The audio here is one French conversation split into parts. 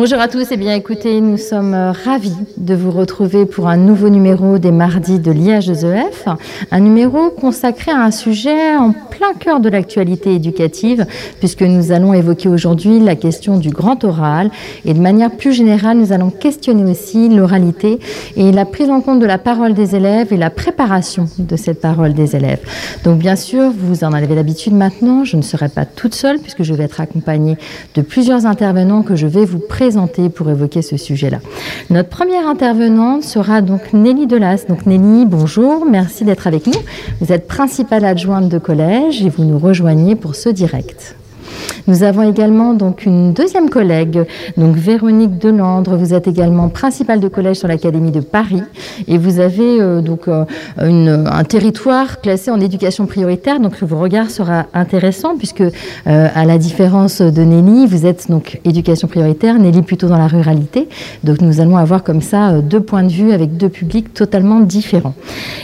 Bonjour à tous et bien écoutez, nous sommes euh, ravis de vous retrouver pour un nouveau numéro des mardis de l'IHEF, un numéro consacré à un sujet en plein cœur de l'actualité éducative puisque nous allons évoquer aujourd'hui la question du grand oral. Et de manière plus générale, nous allons questionner aussi l'oralité et la prise en compte de la parole des élèves et la préparation de cette parole des élèves. Donc bien sûr, vous en avez l'habitude maintenant, je ne serai pas toute seule puisque je vais être accompagnée de plusieurs intervenants que je vais vous présenter pour évoquer ce sujet-là. Notre première intervenante sera donc Nelly Delas. Donc Nelly, bonjour, merci d'être avec nous. Vous êtes principale adjointe de collège et vous nous rejoignez pour ce direct. Nous avons également donc une deuxième collègue, donc Véronique Delandre. Vous êtes également principale de collège sur l'Académie de Paris et vous avez euh, donc euh, un territoire classé en éducation prioritaire. Donc vos regard sera intéressant puisque euh, à la différence de Nelly, vous êtes donc éducation prioritaire, Nelly plutôt dans la ruralité. Donc nous allons avoir comme ça deux points de vue avec deux publics totalement différents.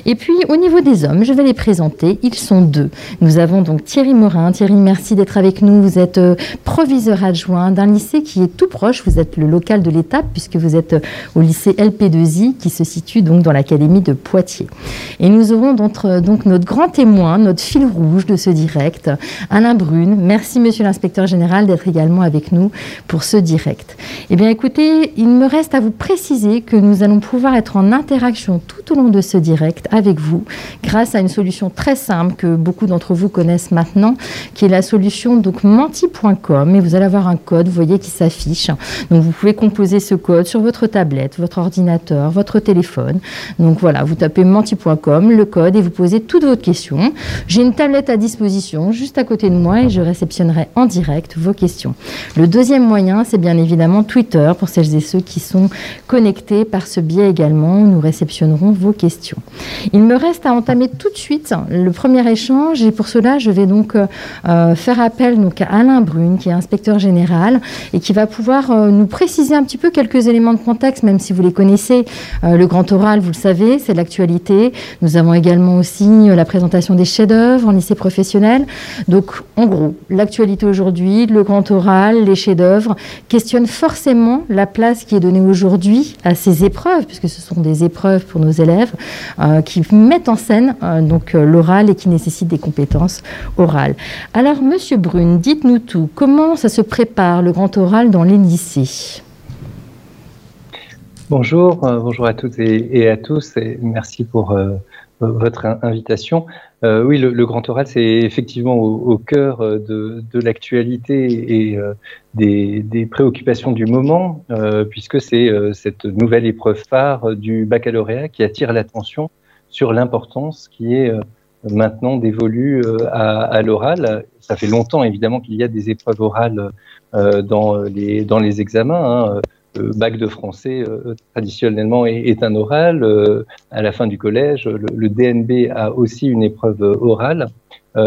Et puis au niveau des hommes, je vais les présenter. Ils sont deux. Nous avons donc Thierry Morin. Thierry, merci d'être avec nous. Vous êtes euh, proviseur adjoint d'un lycée qui est tout proche. Vous êtes le local de l'étape puisque vous êtes euh, au lycée LP2I qui se situe donc dans l'académie de Poitiers. Et nous aurons euh, donc notre grand témoin, notre fil rouge de ce direct, Alain Brune. Merci Monsieur l'inspecteur général d'être également avec nous pour ce direct. Eh bien écoutez, il me reste à vous préciser que nous allons pouvoir être en interaction tout au long de ce direct avec vous grâce à une solution très simple que beaucoup d'entre vous connaissent maintenant, qui est la solution donc menti et vous allez avoir un code, vous voyez, qui s'affiche. Donc vous pouvez composer ce code sur votre tablette, votre ordinateur, votre téléphone. Donc voilà, vous tapez menti.com, le code et vous posez toutes vos questions. J'ai une tablette à disposition juste à côté de moi et je réceptionnerai en direct vos questions. Le deuxième moyen, c'est bien évidemment Twitter pour celles et ceux qui sont connectés par ce biais également. Nous réceptionnerons vos questions. Il me reste à entamer tout de suite le premier échange et pour cela, je vais donc euh, faire appel donc, Alain Brune, qui est inspecteur général et qui va pouvoir euh, nous préciser un petit peu quelques éléments de contexte, même si vous les connaissez. Euh, le grand oral, vous le savez, c'est l'actualité. Nous avons également aussi euh, la présentation des chefs-d'œuvre en lycée professionnel. Donc, en gros, l'actualité aujourd'hui, le grand oral, les chefs-d'œuvre questionnent forcément la place qui est donnée aujourd'hui à ces épreuves, puisque ce sont des épreuves pour nos élèves qui mettent en scène donc l'oral et qui nécessitent des compétences orales. Alors, Monsieur Brune, dites-nous tout. Comment ça se prépare le grand oral dans les Bonjour, euh, bonjour à toutes et, à tous et merci pour euh, votre invitation. Euh, oui, le, grand oral, c'est effectivement au, cœur de, l'actualité et des, préoccupations du moment, puisque c'est cette nouvelle épreuve phare du baccalauréat qui attire l'attention sur l'importance qui est maintenant dévolue à l'oral ça fait longtemps évidemment qu'il y a des épreuves orales euh, dans, les, dans les examens. Hein. Le bac de français euh, traditionnellement est, un oral. Euh, à la fin du collège, le, DNB a aussi une épreuve orale.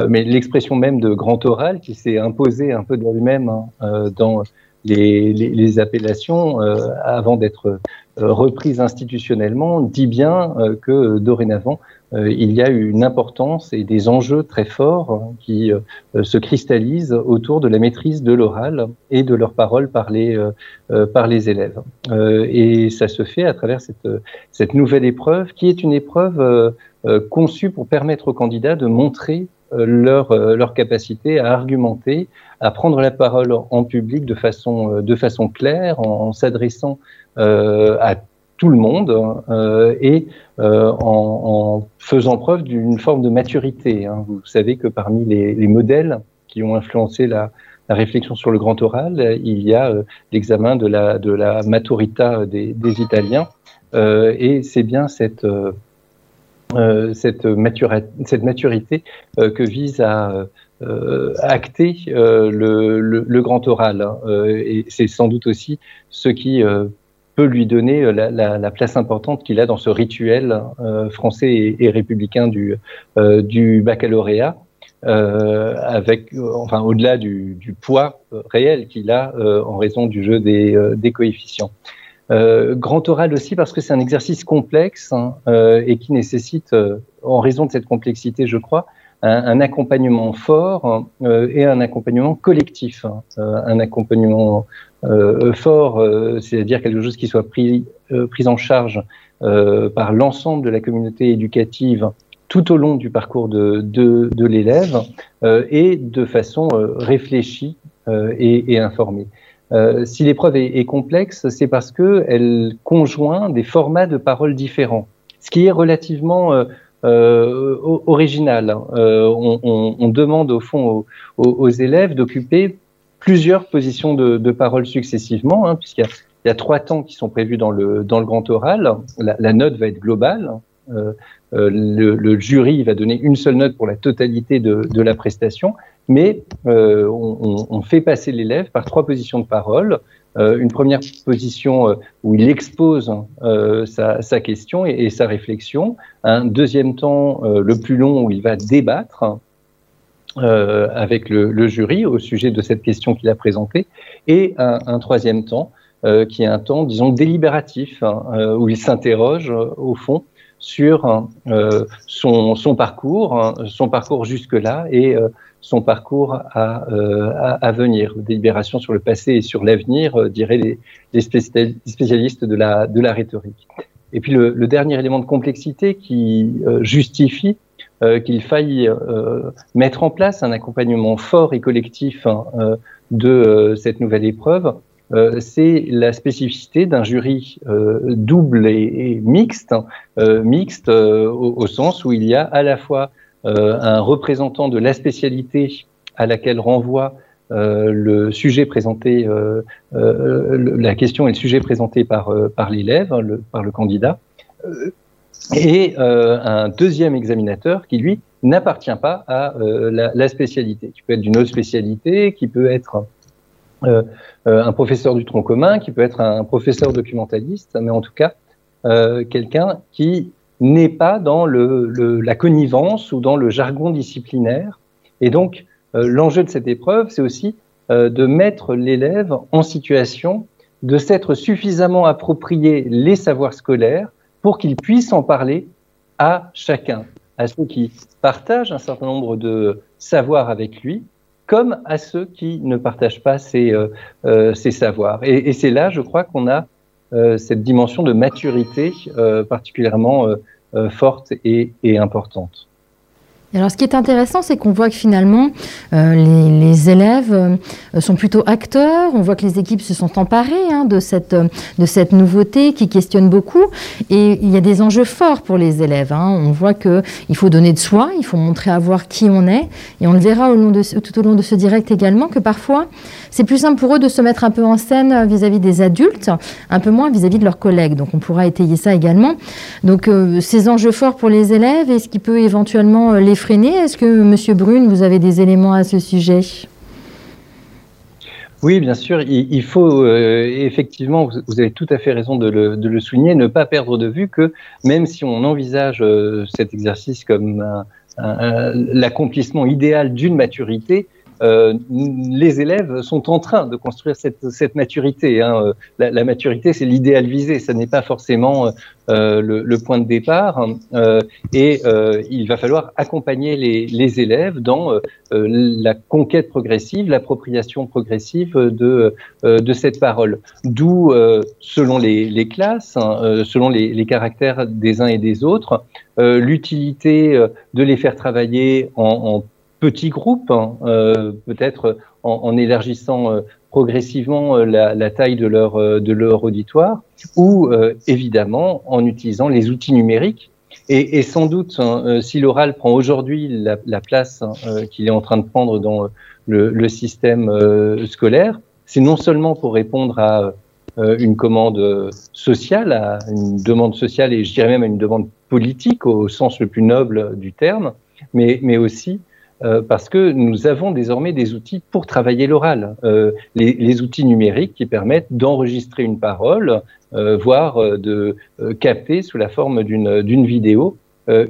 mais l'expression même de grand oral qui s'est imposée un peu d'elle-même hein, dans les, appellations avant d'être reprise institutionnellement dit bien que dorénavant euh, il y a une importance et des enjeux très forts hein, qui euh, se cristallisent autour de la maîtrise de l'oral et de leur parole par les, euh, par les élèves. et ça se fait à travers cette nouvelle épreuve qui est une épreuve conçue pour permettre aux candidats de montrer leur, leur capacité à argumenter, à prendre la parole en public de façon, façon claire, en, s'adressant à tout le monde euh, et euh, en, faisant preuve d'une forme de maturité. Hein. Vous savez que parmi les, les modèles qui ont influencé la, réflexion sur le grand oral. Il y a l'examen de la, de des, des Italiens. et c'est bien cette, cette, cette, maturité que vise à acter le, le, grand oral. Hein. et c'est sans doute aussi ce qui peut lui donner euh, la, place importante qu'il a dans ce rituel euh, français et, républicain du, euh, du baccalauréat. avec, enfin, au-delà du, poids réel qu'il a en raison du jeu des, des coefficients. Grand oral aussi parce que c'est un exercice complexe hein, et qui nécessite, en raison de cette complexité, je crois, un, accompagnement fort et un accompagnement collectif, hein. un accompagnement euh, fort, euh, c'est-à-dire quelque chose qui soit pris, euh, en charge par l'ensemble de la communauté éducative tout au long du parcours de, l'élève et de façon réfléchie et, informée. Si l'épreuve est, complexe, c'est parce qu'elle conjoint des formats de paroles différents, ce qui est relativement euh, original. On, demande au fond aux, élèves d'occuper plusieurs positions de, de parole successivement, hein, puisqu'il y, a trois temps qui sont prévus dans le, grand oral. La note va être globale. Euh, le, le, jury va donner une seule note pour la totalité de, de la prestation, mais euh, on, on, fait passer l'élève par trois positions de parole. Euh, une première position où il expose sa, sa, question et, sa réflexion. Un deuxième temps, le plus long, où il va débattre euh, avec le, le, jury au sujet de cette question qu'il a présentée, et un, un troisième temps euh, qui est un temps, disons, délibératif, hein, où il s'interroge au fond sur euh, son, parcours, hein, son parcours jusque-là et son parcours à, à, venir. Délibération sur le passé et sur l'avenir, diraient les, spécialistes de la, rhétorique. Et puis le, dernier élément de complexité qui justifie euh, qu'il faille euh, mettre en place un accompagnement fort et collectif hein, euh, de cette nouvelle épreuve, c'est la spécificité d'un jury double et, mixte, hein, mixte au, sens où il y a à la fois un représentant de la spécialité à laquelle renvoie le sujet présenté, la question et le sujet présenté par, par l'élève, hein, par le candidat, et euh, un deuxième examinateur qui, lui, n'appartient pas à euh, la, la, spécialité, qui peut être d'une autre spécialité, qui peut être euh, euh un professeur du tronc commun, qui peut être un professeur documentaliste, mais en tout cas, euh, quelqu'un qui n'est pas dans le, la connivence ou dans le jargon disciplinaire. Et donc, euh, l'enjeu de cette épreuve, c'est aussi de mettre l'élève en situation de s'être suffisamment approprié les savoirs scolaires pour qu'il puisse en parler à chacun, à ceux qui partagent un certain nombre de savoirs avec lui, comme à ceux qui ne partagent pas ces, euh, euh savoirs. Et, c'est là, je crois, qu'on a euh, cette dimension de maturité particulièrement forte et importante alors, ce qui est intéressant, c'est qu'on voit que finalement, euh, les, élèves euh, sont plutôt acteurs. On voit que les équipes se sont emparées hein, de, cette, de cette nouveauté qui questionne beaucoup. Et il y a des enjeux forts pour les élèves. Hein. On voit qu'il faut donner de soi, il faut montrer à voir qui on est. Et on le verra tout au long de ce direct également, que parfois, c'est plus simple pour eux de se mettre un peu en scène vis-à-vis -vis des adultes, un peu moins vis-à-vis -vis de leurs collègues. Donc, on pourra étayer ça également. Donc, euh, ces enjeux forts pour les élèves, est-ce qui peut éventuellement les freiner. Est-ce que, Monsieur Brune, vous avez des éléments à ce sujet? Oui, bien sûr. Il, faut euh, effectivement, vous, avez tout à fait raison de le, de le, souligner, ne pas perdre de vue que même si on envisage euh, cet exercice comme l'accomplissement idéal d'une maturité, euh, les élèves sont en train de construire cette, maturité. Hein. La, maturité, c'est l'idéal visé, ce n'est pas forcément euh, le, point de départ. Euh, et il va falloir accompagner les, élèves dans la conquête progressive, l'appropriation progressive de, cette parole. D'où, selon les, classes, hein, selon les, caractères des uns et des autres, l'utilité de les faire travailler en petits groupes, hein, euh, peut-être en, élargissant euh, progressivement euh, la, la, taille de leur, de leur auditoire, ou évidemment en utilisant les outils numériques. Et, sans doute, hein, si l'oral prend aujourd'hui la, place hein, qu'il est en train de prendre dans le, système scolaire, c'est non seulement pour répondre à une commande sociale, à une demande sociale et je dirais même à une demande politique au sens le plus noble du terme, mais, mais aussi euh, parce que nous avons désormais des outils pour travailler l'oral, euh, les, les, outils numériques qui permettent d'enregistrer une parole, euh, voire euh, de euh, capter sous la forme d'une vidéo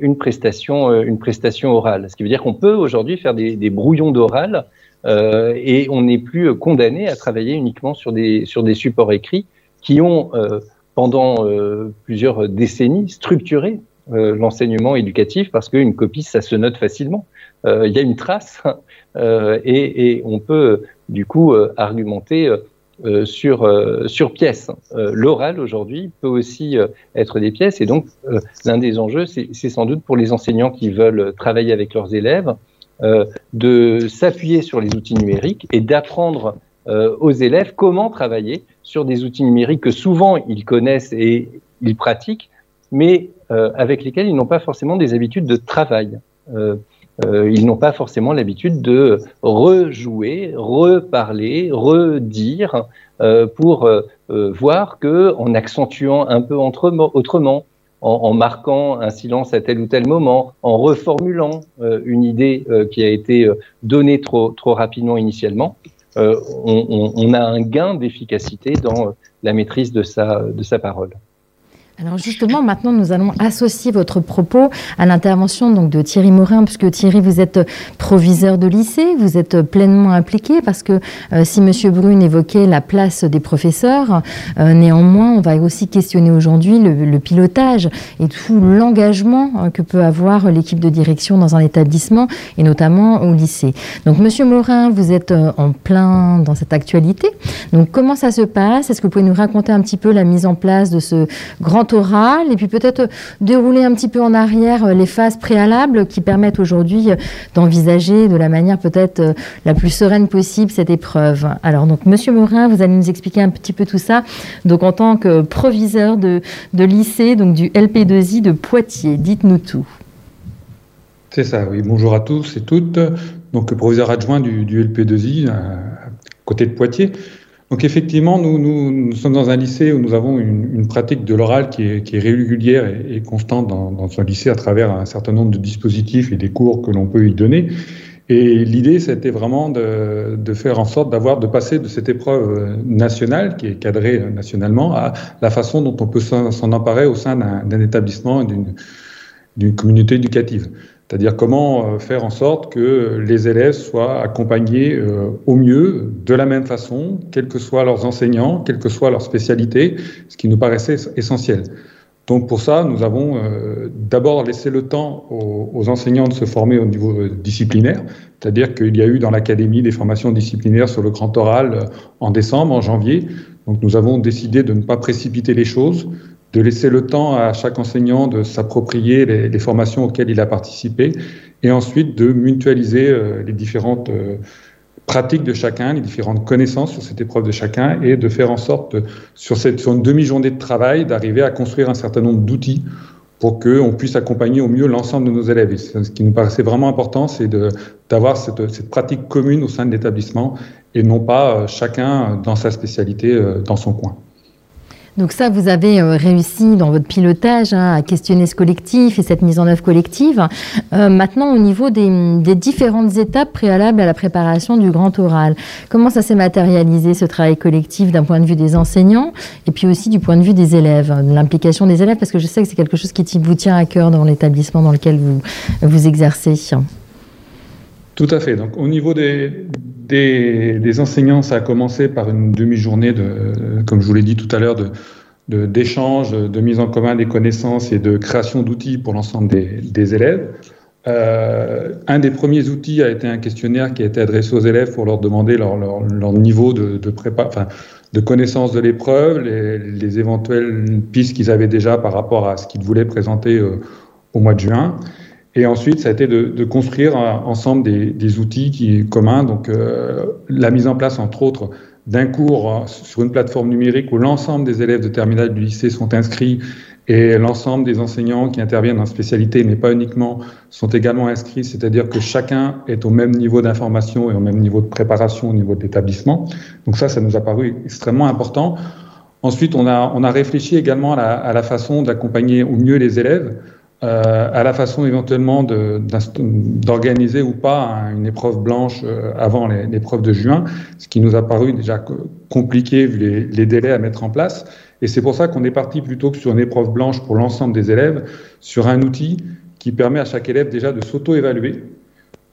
une prestation, une prestation orale. Ce qui veut dire qu'on peut aujourd'hui faire des, des brouillons d'oral et on n'est plus condamné à travailler uniquement sur des, sur des supports écrits qui ont pendant plusieurs décennies structuré l'enseignement éducatif parce qu'une copie, ça se note facilement. Euh, il y a une trace euh, et, on peut du coup euh, argumenter sur, sur pièces. L'oral aujourd'hui peut aussi être des pièces et donc l'un des enjeux, c'est sans doute pour les enseignants qui veulent travailler avec leurs élèves de s'appuyer sur les outils numériques et d'apprendre aux élèves comment travailler sur des outils numériques que souvent ils connaissent et ils pratiquent, mais avec lesquels ils n'ont pas forcément des habitudes de travail. Euh, ils n'ont pas forcément l'habitude de rejouer, reparler, redire euh, pour euh, voir que en accentuant un peu autrement, en, marquant un silence à tel ou tel moment, en reformulant une idée qui a été donnée trop, trop rapidement initialement, on, on, a un gain d'efficacité dans la maîtrise de sa, de sa parole. Alors justement, maintenant, nous allons associer votre propos à l'intervention donc de Thierry Morin, puisque Thierry, vous êtes proviseur de lycée, vous êtes pleinement impliqué, parce que euh, si Monsieur Brune évoquait la place des professeurs, euh, néanmoins, on va aussi questionner aujourd'hui le, pilotage et tout l'engagement euh, que peut avoir l'équipe de direction dans un établissement, et notamment au lycée. Donc, Monsieur Morin, vous êtes en plein dans cette actualité. Donc, comment ça se passe? Est-ce que vous pouvez nous raconter un petit peu la mise en place de ce grand oral et puis peut-être dérouler un petit peu en arrière euh, les phases préalables qui permettent aujourd'hui euh, d'envisager de la manière peut-être euh, la plus sereine possible cette épreuve. Alors donc Monsieur Morin, vous allez nous expliquer un petit peu tout ça. Donc en tant que proviseur de, lycée, donc du LP2I de Poitiers, dites-nous tout. C'est ça, oui. Bonjour à tous et toutes. Donc proviseur adjoint du, du LP2I à côté de Poitiers. Donc effectivement, nous, sommes dans un lycée où nous avons une, pratique de l'oral qui est, régulière et, constante dans, dans ce lycée à travers un certain nombre de dispositifs et des cours que l'on peut y donner. Et l'idée, c'était vraiment de, de, faire en sorte d'avoir, de passer de cette épreuve nationale, qui est cadrée nationalement, à la façon dont on peut s'en emparer au sein d'un établissement, d'une communauté éducative. C'est-à-dire comment euh, faire en sorte que les élèves soient accompagnés euh, au mieux, de la même façon, quels que soient leurs enseignants, quelle que soit leur spécialité, ce qui nous paraissait essentiel. Donc pour ça, nous avons euh, d'abord laissé le temps aux, enseignants de se former au niveau disciplinaire, c'est-à-dire qu'il y a eu dans l'académie des formations disciplinaires sur le grand oral en décembre, en janvier. Donc nous avons décidé de ne pas précipiter les choses, de laisser le temps à chaque enseignant de s'approprier les, formations auxquelles il a participé et ensuite de mutualiser euh, les différentes euh, pratiques de chacun, les différentes connaissances sur cette épreuve de chacun et de faire en sorte, sur, cette, une demi-journée de travail, d'arriver à construire un certain nombre d'outils pour qu'on puisse accompagner au mieux l'ensemble de nos élèves. Ce qui nous paraissait vraiment important, c'est d'avoir cette, cette, pratique commune au sein de l'établissement et non pas euh, chacun dans sa spécialité, dans son coin. Donc ça, vous avez euh, réussi dans votre pilotage hein, à questionner ce collectif et cette mise en œuvre collective. Euh, maintenant, au niveau des, différentes étapes préalables à la préparation du grand oral, comment ça s'est matérialisé ce travail collectif d'un point de vue des enseignants et puis aussi du point de vue des élèves, l'implication des élèves, parce que je sais que c'est quelque chose qui vous tient à cœur dans l'établissement dans lequel vous, vous exercez. Tout à fait. Donc, au niveau des, des, enseignants, ça a commencé par une demi-journée, de, comme je vous l'ai dit tout à l'heure, de, d'échange, de, mise en commun des connaissances et de création d'outils pour l'ensemble des, élèves. Euh, un des premiers outils a été un questionnaire qui a été adressé aux élèves pour leur demander leur, niveau de, de prépa, enfin, de connaissance de l'épreuve, les, éventuelles pistes qu'ils avaient déjà par rapport à ce qu'ils voulaient présenter euh, au mois de juin. Et ensuite, ça a été de, construire euh, ensemble des, outils communs, donc euh, la mise en place, entre autres, d'un cours euh, sur une plateforme numérique où l'ensemble des élèves de terminale du lycée sont inscrits Et l'ensemble des enseignants qui interviennent en spécialité, mais pas uniquement, sont également inscrits, c'est-à-dire que chacun est au même niveau d'information et au même niveau de préparation au niveau de l'établissement. Donc ça, ça nous a paru extrêmement important. Ensuite, on a, on a réfléchi également à la façon d'accompagner au mieux les élèves. Euh, à la façon éventuellement d'organiser ou pas une épreuve blanche euh, avant l'épreuve de juin, ce qui nous a paru déjà compliqué vu les, les délais à mettre en place. Et c'est pour ça qu'on est parti plutôt que sur une épreuve blanche pour l'ensemble des élèves, sur un outil qui permet à chaque élève déjà de s'auto-évaluer,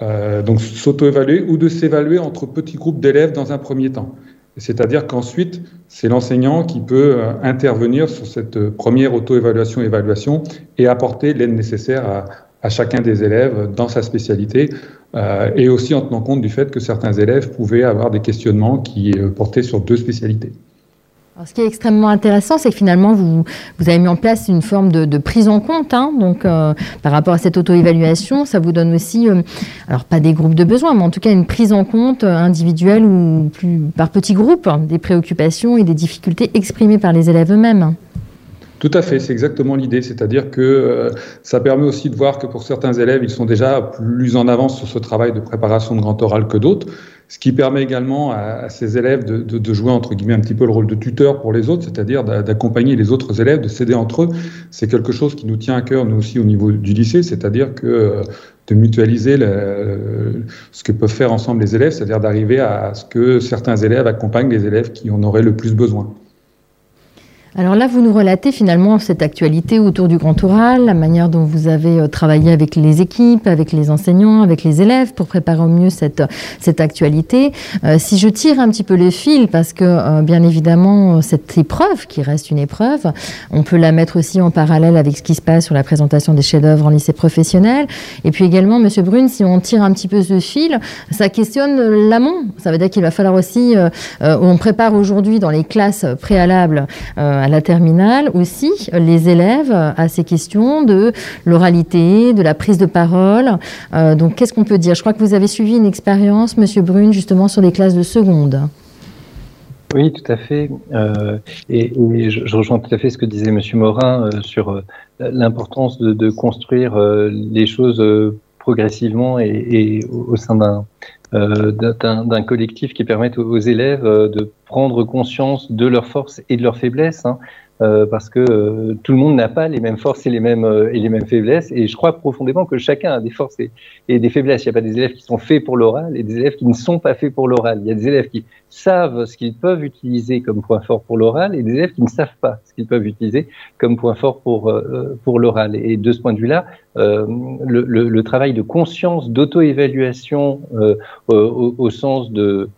euh, donc s'auto-évaluer ou de s'évaluer entre petits groupes d'élèves dans un premier temps. C'est-à-dire qu'ensuite, c'est l'enseignant qui peut euh, intervenir sur cette euh, première auto-évaluation évaluation et apporter l'aide nécessaire à, chacun des élèves dans sa spécialité euh, et aussi en tenant compte du fait que certains élèves pouvaient avoir des questionnements qui portaient sur deux spécialités ce qui est extrêmement intéressant, c'est que finalement, vous, avez mis en place une forme de, prise en compte. Hein, donc, euh, par rapport à cette auto-évaluation, ça vous donne aussi, euh, alors pas des groupes de besoins, mais en tout cas une prise en compte euh, individuelle ou par petits groupes hein, des préoccupations et des difficultés exprimées par les élèves eux-mêmes. Tout à fait, c'est exactement l'idée. C'est-à-dire que ça permet aussi de voir que pour certains élèves, ils sont déjà plus en avance sur ce travail de préparation de grand oral que d'autres, ce qui permet également à, ces élèves de, jouer entre guillemets un petit peu le rôle de tuteur pour les autres, c'est-à-dire d'accompagner les autres élèves, de s'aider entre eux. C'est quelque chose qui nous tient à cœur, nous aussi, au niveau du lycée, c'est-à-dire que euh, de mutualiser le, ce que peuvent faire ensemble les élèves, c'est-à-dire d'arriver à ce que certains élèves accompagnent les élèves qui en auraient le plus besoin. Alors là, vous nous relatez finalement cette actualité autour du grand oral, la manière dont vous avez euh, travaillé avec les équipes, avec les enseignants, avec les élèves pour préparer au mieux cette, cette actualité. Euh, si je tire un petit peu les fils, parce que euh, bien évidemment, cette épreuve, qui reste une épreuve, on peut la mettre aussi en parallèle avec ce qui se passe sur la présentation des chefs-d'œuvre en lycée professionnel. Et puis également, Monsieur Brune, si on tire un petit peu ce fil, ça questionne l'amont. Ça veut dire qu'il va falloir aussi, on prépare aujourd'hui dans les classes préalables, la terminale aussi les élèves à ces questions de l'oralité, de la prise de parole. Euh, donc qu'est-ce qu'on peut dire? Je crois que vous avez suivi une expérience, Monsieur Brune, justement sur les classes de seconde. Oui, tout à fait. Euh, et, je, rejoins tout à fait ce que disait Monsieur Morin euh, sur l'importance de, construire les choses progressivement et, au, sein d'un d'un collectif qui permette aux élèves de prendre conscience de leurs forces et de leurs faiblesses. Hein. Euh, parce que euh, tout le monde n'a pas les mêmes forces et les mêmes, euh, et les mêmes faiblesses. Et je crois profondément que chacun a des forces et, des faiblesses. Il n'y a pas des élèves qui sont faits pour l'oral et des élèves qui ne sont pas faits pour l'oral. Il y a des élèves qui savent ce qu'ils peuvent utiliser comme point fort pour l'oral et des élèves qui ne savent pas ce qu'ils peuvent utiliser comme point fort pour, pour l'oral. Et de ce point de vue-là, le, le, le, travail de conscience, d'auto-évaluation au, au sens de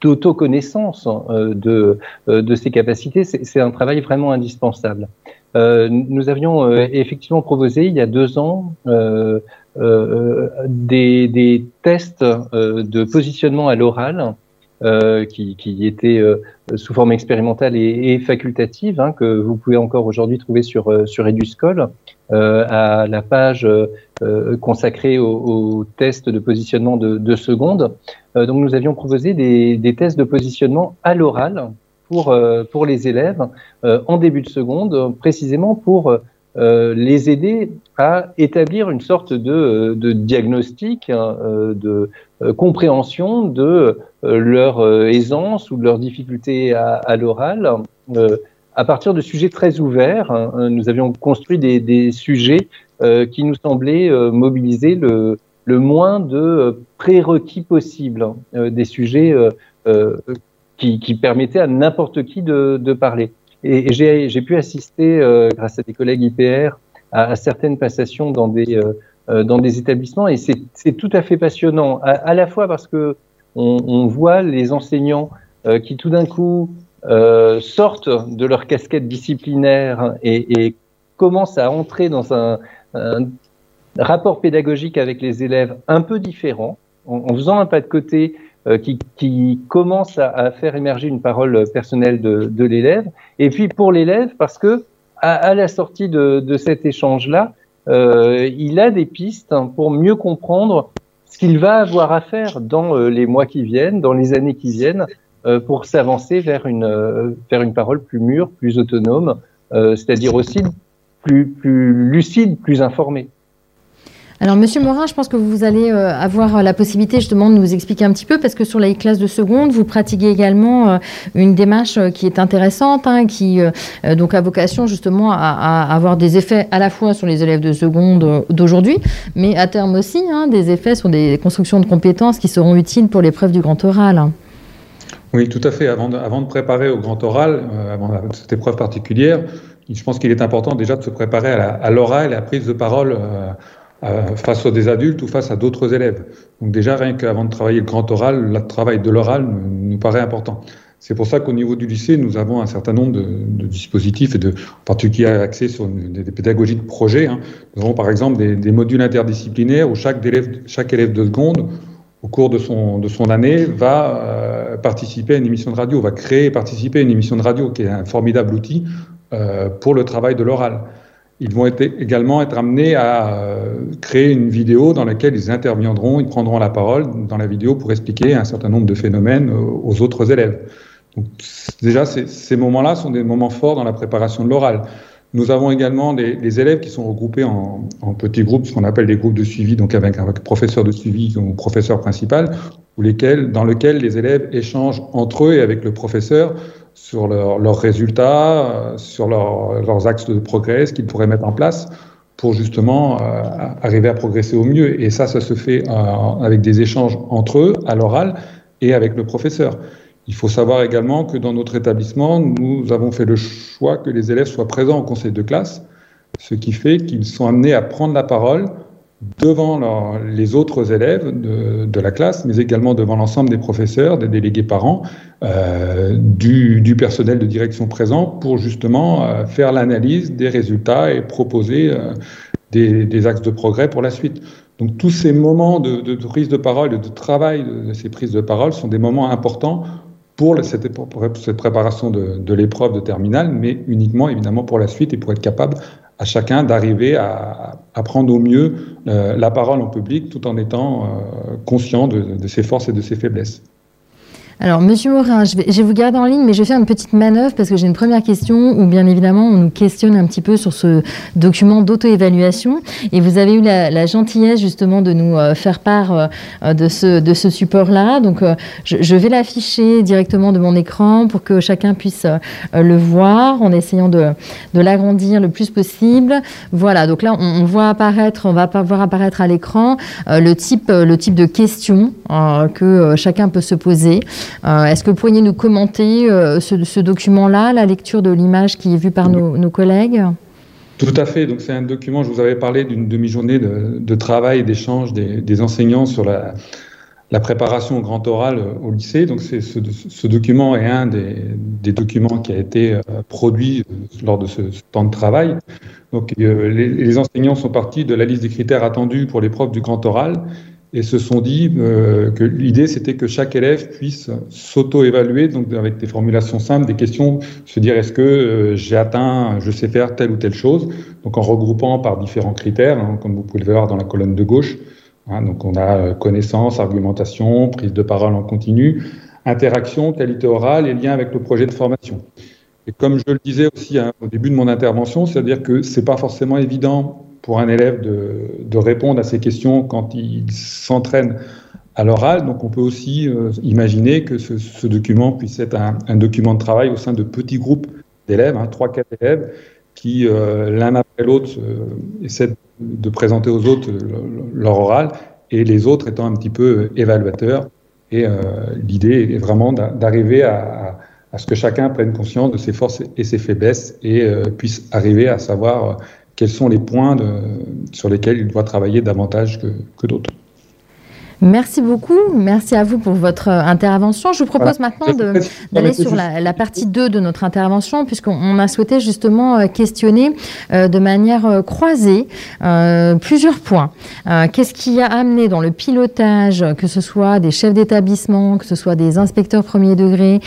d'autoconnaissance euh, de, euh, de ses capacités, c'est un travail vraiment indispensable. Euh, nous avions effectivement proposé il y a deux ans euh, euh, des, des, tests de positionnement à l'oral euh, qui, qui, étaient sous forme expérimentale et, facultative, hein, que vous pouvez encore aujourd'hui trouver sur, sur Eduscol, à la page euh, consacré au, au, test de positionnement de, de seconde. Euh, donc nous avions proposé des, des, tests de positionnement à l'oral pour, euh, pour les élèves en début de seconde, précisément pour les aider à établir une sorte de, diagnostic, hein, de compréhension de leur aisance ou de leur difficulté à, à l'oral à partir de sujets très ouverts. Hein. Nous avions construit des, sujets euh, qui nous semblait euh, mobiliser le, moins de euh, prérequis possible, hein, des sujets qui, permettaient à n'importe qui de, parler. Et, et j'ai pu assister, grâce à des collègues IPR, à, à certaines passations dans des, dans des établissements, et c'est tout à fait passionnant, à, à, la fois parce que on, voit les enseignants qui tout d'un coup euh, sortent de leur casquette disciplinaire et, et, commencent à entrer dans un, un rapport pédagogique avec les élèves un peu différent, en, en faisant un pas de côté euh, qui, qui, commence à, à, faire émerger une parole personnelle de, de l'élève. Et puis pour l'élève, parce que à, à, la sortie de, de cet échange-là, euh, il a des pistes pour mieux comprendre ce qu'il va avoir à faire dans euh, les mois qui viennent, dans les années qui viennent, euh, pour s'avancer vers une, euh, vers une parole plus mûre, plus autonome, c'est-à-dire aussi plus, plus lucide, plus informé. Alors, Monsieur Morin, je pense que vous allez euh, avoir la possibilité justement de nous expliquer un petit peu, parce que sur les classes de seconde, vous pratiquez également euh, une démarche euh, qui est intéressante, hein, qui donc a vocation justement à, avoir des effets à la fois sur les élèves de seconde d'aujourd'hui, mais à terme aussi hein, des effets sur des constructions de compétences qui seront utiles pour l'épreuve du grand oral. Oui, tout à fait. Avant de, avant de préparer au grand oral, avant cette épreuve particulière, je pense qu'il est important déjà de se préparer à l'oral et à la prise de parole face à des adultes ou face à d'autres élèves. Donc déjà, rien qu'avant de travailler le grand oral, le travail de l'oral nous paraît important. C'est pour ça qu'au niveau du lycée, nous avons un certain nombre de, dispositifs, et de, en particulier axés sur des, pédagogies de projet. Hein. Nous avons par exemple des, des, modules interdisciplinaires où chaque élève, chaque élève de seconde, au cours de son, de son année, va euh, participer à une émission de radio, va créer et participer à une émission de radio, qui est un formidable outil euh, pour le travail de l'oral. Ils vont également être amenés à euh, créer une vidéo dans laquelle ils interviendront, ils prendront la parole dans la vidéo pour expliquer un certain nombre de phénomènes euh, aux autres élèves. Donc, déjà, ces moments-là sont des moments forts dans la préparation de l'oral. Nous avons également des, élèves qui sont regroupés en, petits groupes, ce qu'on appelle des groupes de suivi, donc avec un professeur de suivi ou professeur principal, ou lesquels, dans lesquels les élèves échangent entre eux et avec le professeur sur leurs résultats, euh, sur leurs axes de progrès, ce qu'ils pourraient mettre en place pour justement euh, arriver à progresser au mieux. Et ça, ça se fait euh, avec des échanges entre eux, à l'oral, et avec le professeur. Il faut savoir également que dans notre établissement, nous avons fait le choix que les élèves soient présents au conseil de classe, ce qui fait qu'ils sont amenés à prendre la parole devant les autres élèves de, la classe, mais également devant l'ensemble des professeurs, des délégués parents, euh, du, personnel de direction présent, pour justement euh, faire l'analyse des résultats et proposer euh, des, axes de progrès pour la suite. Donc tous ces moments de, prise de parole et de travail de, ces prises de parole sont des moments importants pour cette, cette préparation de, l'épreuve de terminale, mais uniquement évidemment pour la suite et pour être capable à chacun d'arriver à, prendre au mieux euh, la parole en public tout en étant euh, conscient de, ses forces et de ses faiblesses. Alors, Monsieur Morin, je vais, vous garder en ligne, mais je vais faire une petite manœuvre parce que j'ai une première question où, bien évidemment, on nous questionne un petit peu sur ce document d'auto-évaluation. Et vous avez eu la, gentillesse, justement, de nous euh, faire part euh, de ce, support-là. Donc, euh, je, vais l'afficher directement de mon écran pour que chacun puisse le voir en essayant de, l'agrandir le plus possible. Voilà, donc là, on, voit apparaître, on va voir apparaître à l'écran le type de questions que chacun peut se poser. Euh, est-ce que vous pourriez nous commenter euh, ce, document-là, la lecture de l'image qui est vue par nos, collègues? Tout à fait. Donc c'est un document. Je vous avais parlé d'une demi-journée de, travail et d'échange des, enseignants sur la, préparation au grand oral euh, au lycée. Donc c'est ce, document est un des, documents qui a été produit lors de ce, temps de travail. Donc les, les, enseignants sont partis de la liste des critères attendus pour l'épreuve du grand oral et se sont dit euh, que l'idée c'était que chaque élève puisse s'auto-évaluer, donc avec des formulations simples, des questions, se dire est-ce que euh, j'ai atteint, je sais faire telle ou telle chose, donc en regroupant par différents critères, hein, comme vous pouvez le voir dans la colonne de gauche. Hein, donc on a euh, connaissance, argumentation, prise de parole en continu, interaction, qualité orale et lien avec le projet de formation. Et comme je le disais aussi hein, au début de mon intervention, c'est-à-dire que c'est pas forcément évident pour un élève de, répondre à ces questions quand il s'entraîne à l'oral. Donc on peut aussi euh, imaginer que ce, document puisse être un, document de travail au sein de petits groupes d'élèves, hein, 3-4 élèves, qui euh, l'un après l'autre euh, essaient de présenter aux autres leur oral, et les autres étant un petit peu évaluateurs. Et l'idée est vraiment d'arriver à, à, ce que chacun prenne conscience de ses forces et ses faiblesses et puisse arriver à savoir quels sont les points sur lesquels il doit travailler davantage que d'autres. Merci beaucoup. Merci à vous pour votre euh, intervention. Je vous propose maintenant d'aller sur la, partie 2 de notre intervention, puisqu'on a souhaité justement euh, questionner euh, de manière croisée plusieurs points. Qu'est-ce qui a amené dans le pilotage, que ce soit des chefs d'établissement, que ce soit des inspecteurs premier degré,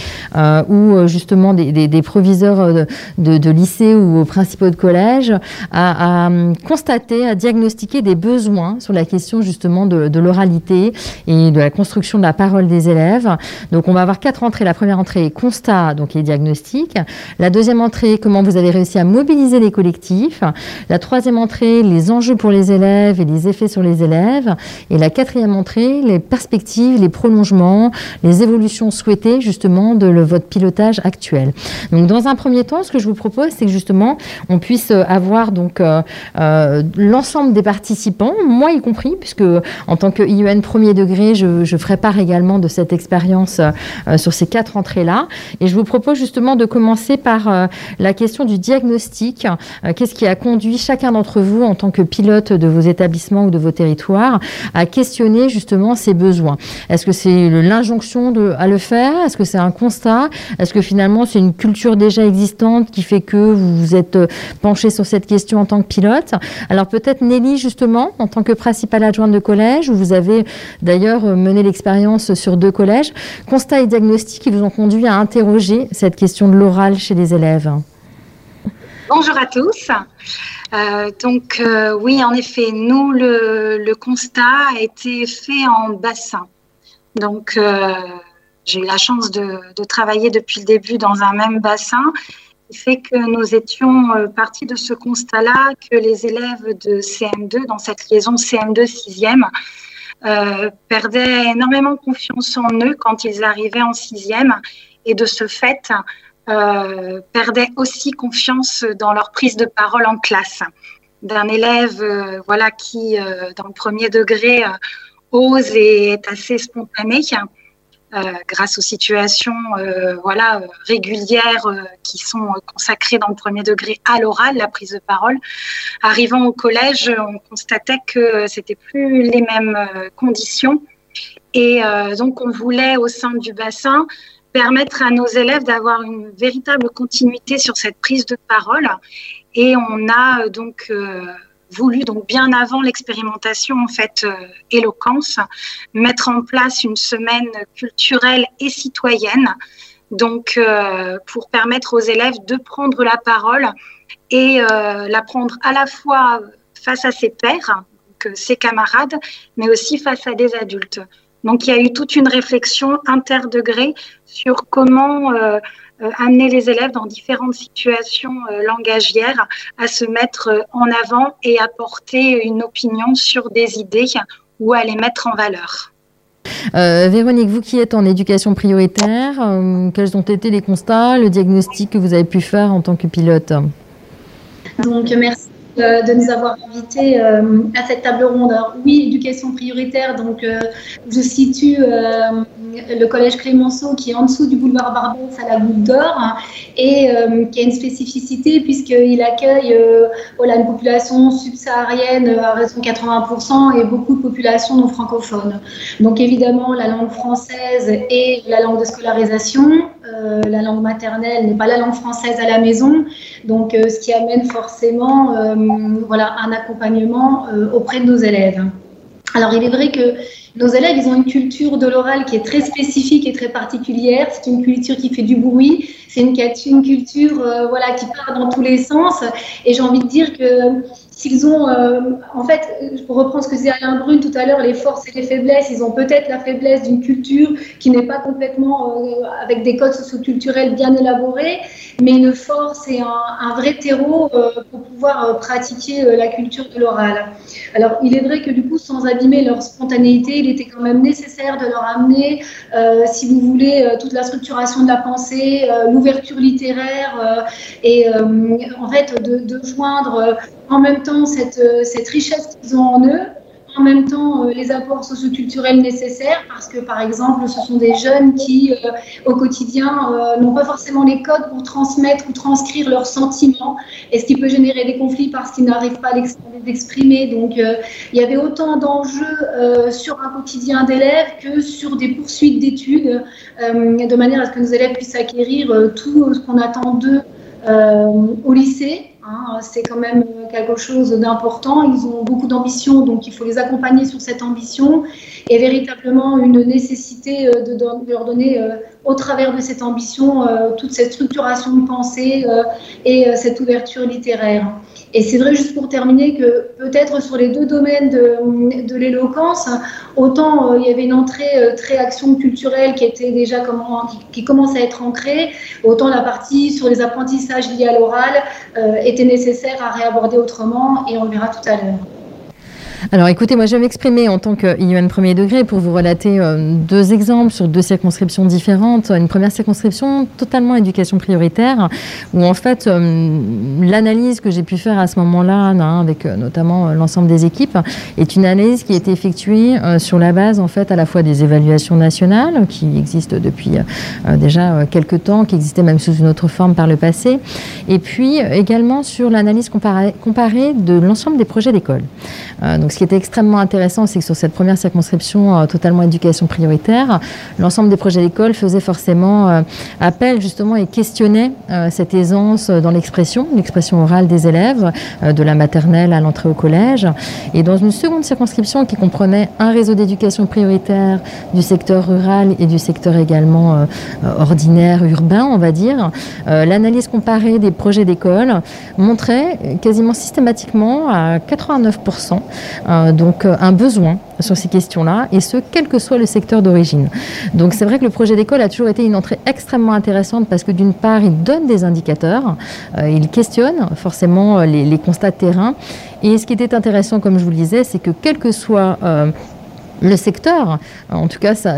ou justement des, proviseurs de, lycée ou principaux de collège, à, constater, à diagnostiquer des besoins sur la question justement de l'oralité et de la construction de la parole des élèves. Donc on va avoir quatre entrées. La première entrée, constat, donc les diagnostics. La deuxième entrée, comment vous avez réussi à mobiliser les collectifs. La troisième entrée, les enjeux pour les élèves et les effets sur les élèves. Et la quatrième entrée, les perspectives, les prolongements, les évolutions souhaitées justement de votre pilotage actuel. Donc dans un premier temps, ce que je vous propose, c'est que justement on puisse avoir donc euh, euh, l'ensemble des participants, moi y compris, puisque en tant que IUN premier degré, je, ferai part également de cette expérience euh, sur ces quatre entrées-là. Et je vous propose justement de commencer par la question du diagnostic. Qu'est-ce qui a conduit chacun d'entre vous, en tant que pilote de vos établissements ou de vos territoires, à questionner justement ces besoins? Est-ce que c'est l'injonction à le faire? Est-ce que c'est un constat? Est-ce que finalement c'est une culture déjà existante qui fait que vous vous êtes penché sur cette question en tant que pilote? Alors peut-être Nelly justement, en tant que principale adjointe de collège, où vous avez d'ailleurs mené l'expérience sur deux collèges, constat et diagnostic qui vous ont conduit à interroger cette question de l'oral chez les élèves. Bonjour à tous. Euh, donc euh, oui, en effet, nous, le, constat a été fait en bassin. Donc euh, j'ai eu la chance de, de, travailler depuis le début dans un même bassin qui fait que nous étions partis de ce constat-là que les élèves de CM2, dans cette liaison CM2 6e, perdaient énormément confiance en eux quand ils arrivaient en sixième et de ce fait euh, perdaient aussi confiance dans leur prise de parole en classe. D'un élève euh, voilà, qui, euh, dans le premier degré, ose et est assez spontané, grâce aux situations voilà, régulières qui sont consacrées dans le premier degré à l'oral, la prise de parole. Arrivant au collège, on constatait que c'était plus les mêmes conditions. Et donc, on voulait, au sein du bassin, permettre à nos élèves d'avoir une véritable continuité sur cette prise de parole. Et on a euh, donc euh, voulu, donc bien avant l'expérimentation en fait euh, éloquence, mettre en place une semaine culturelle et citoyenne, donc pour permettre aux élèves de prendre la parole et la prendre à la fois face à ses pairs, donc ses camarades, mais aussi face à des adultes. Donc il y a eu toute une réflexion interdegrée sur comment euh, euh, amener les élèves dans différentes situations euh, langagières à se mettre en avant et apporter une opinion sur des idées ou à les mettre en valeur. Véronique, vous qui êtes en éducation prioritaire, quels ont été les constats, le diagnostic que vous avez pu faire en tant que pilote? Donc, merci euh, de nous avoir invités euh, à cette table ronde. Alors, oui, éducation prioritaire, donc euh, je situe le collège Clémenceau qui est en dessous du boulevard Barbès à la Goutte d'Or et qui a une spécificité puisqu'il accueille voilà, une population subsaharienne à raison de 80% et beaucoup de populations non francophones. Donc évidemment, la langue française et la langue de scolarisation, la langue maternelle n'est pas la langue française à la maison, donc ce qui amène forcément voilà, un accompagnement euh, auprès de nos élèves. Alors, il est vrai que nos élèves, ils ont une culture de l'oral qui est très spécifique et très particulière. C'est une culture qui fait du bruit. C'est une, une, culture euh, voilà, qui part dans tous les sens. Et j'ai envie de dire que s'ils ont, euh, en fait, pour reprendre ce que disait Alain Brune tout à l'heure, les forces et les faiblesses, ils ont peut-être la faiblesse d'une culture qui n'est pas complètement avec des codes socioculturels bien élaborés, mais une force et un, vrai terreau euh, pour pouvoir euh, pratiquer euh, la culture de l'oral. Alors, il est vrai que du coup, sans abîmer leur spontanéité, il était quand même nécessaire de leur amener, si vous voulez, toute la structuration de la pensée, l'ouverture littéraire, et en fait, de, joindre en même temps cette, cette richesse qu'ils ont en eux en même temps euh, les apports socioculturels nécessaires parce que par exemple ce sont des jeunes qui euh, au quotidien euh, n'ont pas forcément les codes pour transmettre ou transcrire leurs sentiments et ce qui peut générer des conflits parce qu'ils n'arrivent pas à l'exprimer donc il y avait autant d'enjeux sur un quotidien d'élèves que sur des poursuites d'études de manière à ce que nos élèves puissent acquérir tout ce qu'on attend d'eux au lycée Hein. C'est quand même quelque chose d'important. Ils ont beaucoup d'ambition, donc il faut les accompagner sur cette ambition et véritablement une nécessité de, leur donner au travers de cette ambition toute cette structuration de pensée et cette ouverture littéraire. Et c'est vrai, juste pour terminer, que peut-être sur les deux domaines de, l'éloquence, autant euh, il y avait une entrée euh, très action culturelle qui était déjà comment, commence à être ancrée, autant la partie sur les apprentissages liés à l'oral euh, était nécessaire à réaborder autrement, et on le verra tout à l'heure. Alors écoutez, moi je vais m'exprimer en tant qu'IUN premier degré pour vous relater euh, deux exemples sur deux circonscriptions différentes. Une première circonscription totalement éducation prioritaire, où en fait euh, l'analyse que j'ai pu faire à ce moment-là, hein, avec euh, notamment l'ensemble des équipes, est une analyse qui a été effectuée sur la base en fait à la fois des évaluations nationales qui existent depuis déjà quelques temps, qui existaient même sous une autre forme par le passé, et puis également sur l'analyse comparée, de l'ensemble des projets d'école. Ce qui était extrêmement intéressant, c'est que sur cette première circonscription euh, totalement éducation prioritaire, l'ensemble des projets d'école faisaient forcément euh, appel justement et questionnait euh, cette aisance dans l'expression, l'expression orale des élèves, de la maternelle à l'entrée au collège. Et dans une seconde circonscription qui comprenait un réseau d'éducation prioritaire du secteur rural et du secteur également ordinaire, urbain, on va dire, l'analyse comparée des projets d'école montrait quasiment systématiquement à 89% euh, donc euh, un besoin sur ces questions-là, et ce, quel que soit le secteur d'origine. Donc c'est vrai que le projet d'école a toujours été une entrée extrêmement intéressante parce que d'une part, il donne des indicateurs, euh, il questionne forcément les, les, constats de terrain, et ce qui était intéressant, comme je vous le disais, c'est que quel que soit le secteur. En tout cas, ça,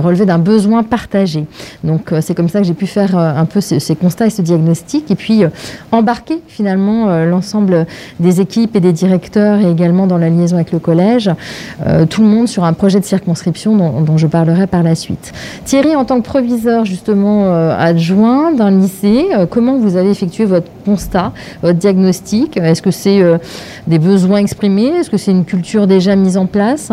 relevait d'un besoin partagé. Donc, euh, c'est comme ça que j'ai pu faire euh, un peu ces, constats et ce diagnostic, et puis euh, embarquer finalement l'ensemble des équipes et des directeurs, et également dans la liaison avec le collège, tout le monde sur un projet de circonscription dont, je parlerai par la suite. Thierry, en tant que proviseur justement adjoint d'un lycée, comment vous avez effectué votre constat, votre diagnostic? Est-ce que c'est des besoins exprimés? Est-ce que c'est une culture déjà mise en place?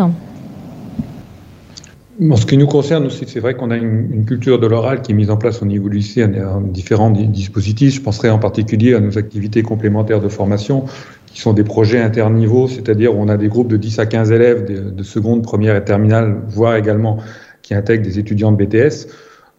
En ce qui nous concerne aussi, c'est vrai qu'on a une, culture de l'oral qui est mise en place au niveau du lycée, en différents dispositifs. Je penserai en particulier à nos activités complémentaires de formation, qui sont des projets interniveaux, c'est-à-dire où on a des groupes de 10 à 15 élèves de seconde, première et terminale, voire également qui intègrent des étudiants de BTS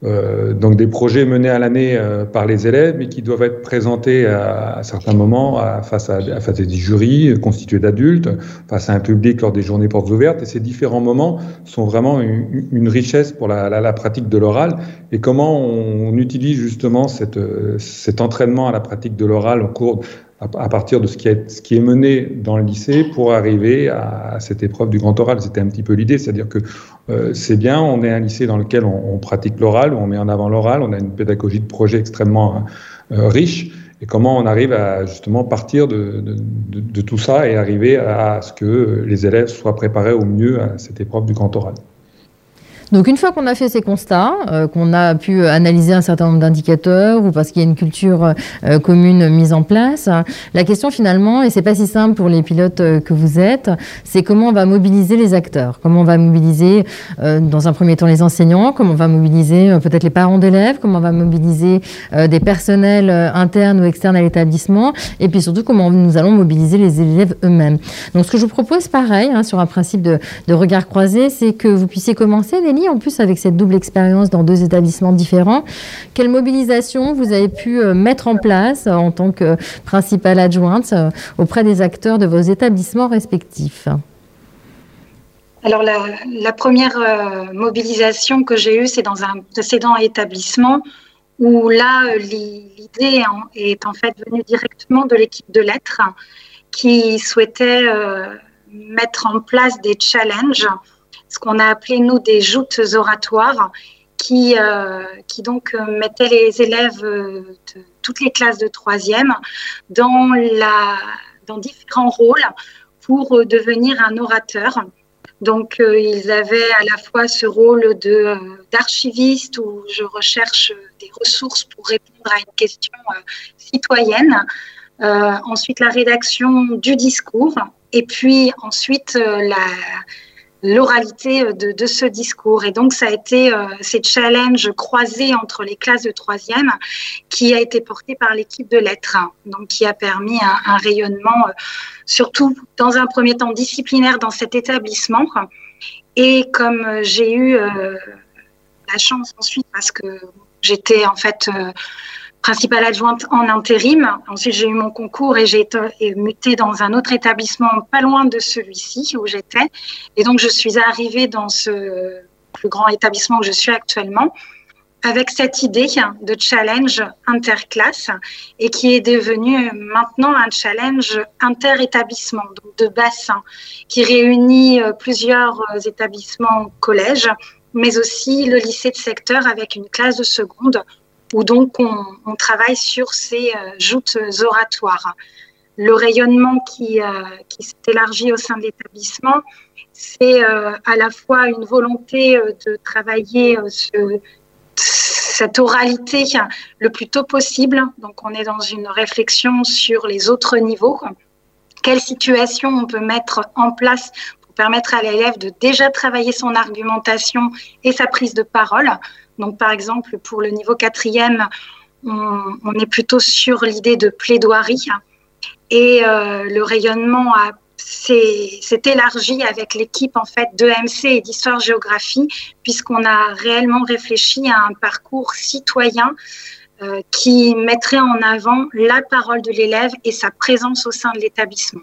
euh, donc des projets menés à l'année euh, par les élèves, mais qui doivent être présentés à, certains moments face, à, face à des jurys constitués d'adultes, face à un public lors des journées portes ouvertes. Et ces différents moments sont vraiment une, richesse pour la, la, pratique de l'oral. Et comment on, utilise justement cette, cet entraînement à la pratique de l'oral au cours à, partir de ce qui, est, ce qui est mené dans le lycée pour arriver à, cette épreuve du grand oral. C'était un petit peu l'idée, c'est-à-dire que euh, c'est bien, on est un lycée dans lequel on, pratique l'oral, on met en avant l'oral, on a une pédagogie de projet extrêmement euh, riche. Et comment on arrive à justement partir de, de, tout ça et arriver à ce que les élèves soient préparés au mieux à cette épreuve du grand oral. Donc une fois qu'on a fait ces constats, euh, qu'on a pu analyser un certain nombre d'indicateurs ou parce qu'il y a une culture euh, commune mise en place, la question finalement, et c'est pas si simple pour les pilotes euh, que vous êtes, c'est comment on va mobiliser les acteurs, comment on va mobiliser dans un premier temps les enseignants, comment on va mobiliser peut-être les parents d'élèves, comment on va mobiliser des personnels internes ou externes à l'établissement, et puis surtout comment nous allons mobiliser les élèves eux-mêmes. Donc ce que je vous propose, pareil, hein, sur un principe de, de regard croisé, c'est que vous puissiez commencer, en plus avec cette double expérience dans deux établissements différents. Quelle mobilisation vous avez pu euh, mettre en place euh, en tant que principale adjointe euh, auprès des acteurs de vos établissements respectifs? Alors la, première mobilisation que j'ai eue, c'est dans un précédent établissement où là, l'idée est en fait venue directement de l'équipe de lettres qui souhaitait mettre en place des challenges ce qu'on a appelé, nous, des joutes oratoires, qui, euh, qui donc euh, mettaient les élèves euh, de toutes les classes de troisième dans, dans différents rôles pour devenir un orateur. Donc, ils avaient à la fois ce rôle d'archiviste où je recherche des ressources pour répondre à une question citoyenne. ensuite, la rédaction du discours. Et puis, ensuite, la, l'oralité de, ce discours. Et donc, ça a été ces challenges croisés entre les classes de troisième qui a été porté par l'équipe de lettres, donc qui a permis un, rayonnement, surtout dans un premier temps disciplinaire dans cet établissement. Et comme j'ai eu la chance ensuite, parce que j'étais en fait principale adjointe en intérim. Ensuite, j'ai eu mon concours et j'ai été mutée dans un autre établissement pas loin de celui-ci où j'étais. Et donc, je suis arrivée dans ce plus grand établissement où je suis actuellement avec cette idée de challenge interclasse et qui est devenu maintenant un challenge inter-établissement, donc de bassin, qui réunit euh, plusieurs euh, établissements collèges, mais aussi le lycée de secteur avec une classe de seconde où donc on, travaille sur ces euh, joutes oratoires. Le rayonnement qui, euh, s'est élargi au sein de l'établissement, c'est euh, à la fois une volonté de travailler cette oralité le plus tôt possible. Donc on est dans une réflexion sur les autres niveaux. Quelle situation on peut mettre en place pour permettre à l'élève de déjà travailler son argumentation et sa prise de parole? Donc, par exemple, pour le niveau quatrième, on, est plutôt sur l'idée de plaidoirie. Et euh, le rayonnement s'est élargi avec l'équipe en fait d'EMC et d'histoire-géographie, puisqu'on a réellement réfléchi à un parcours citoyen euh, qui mettrait en avant la parole de l'élève et sa présence au sein de l'établissement.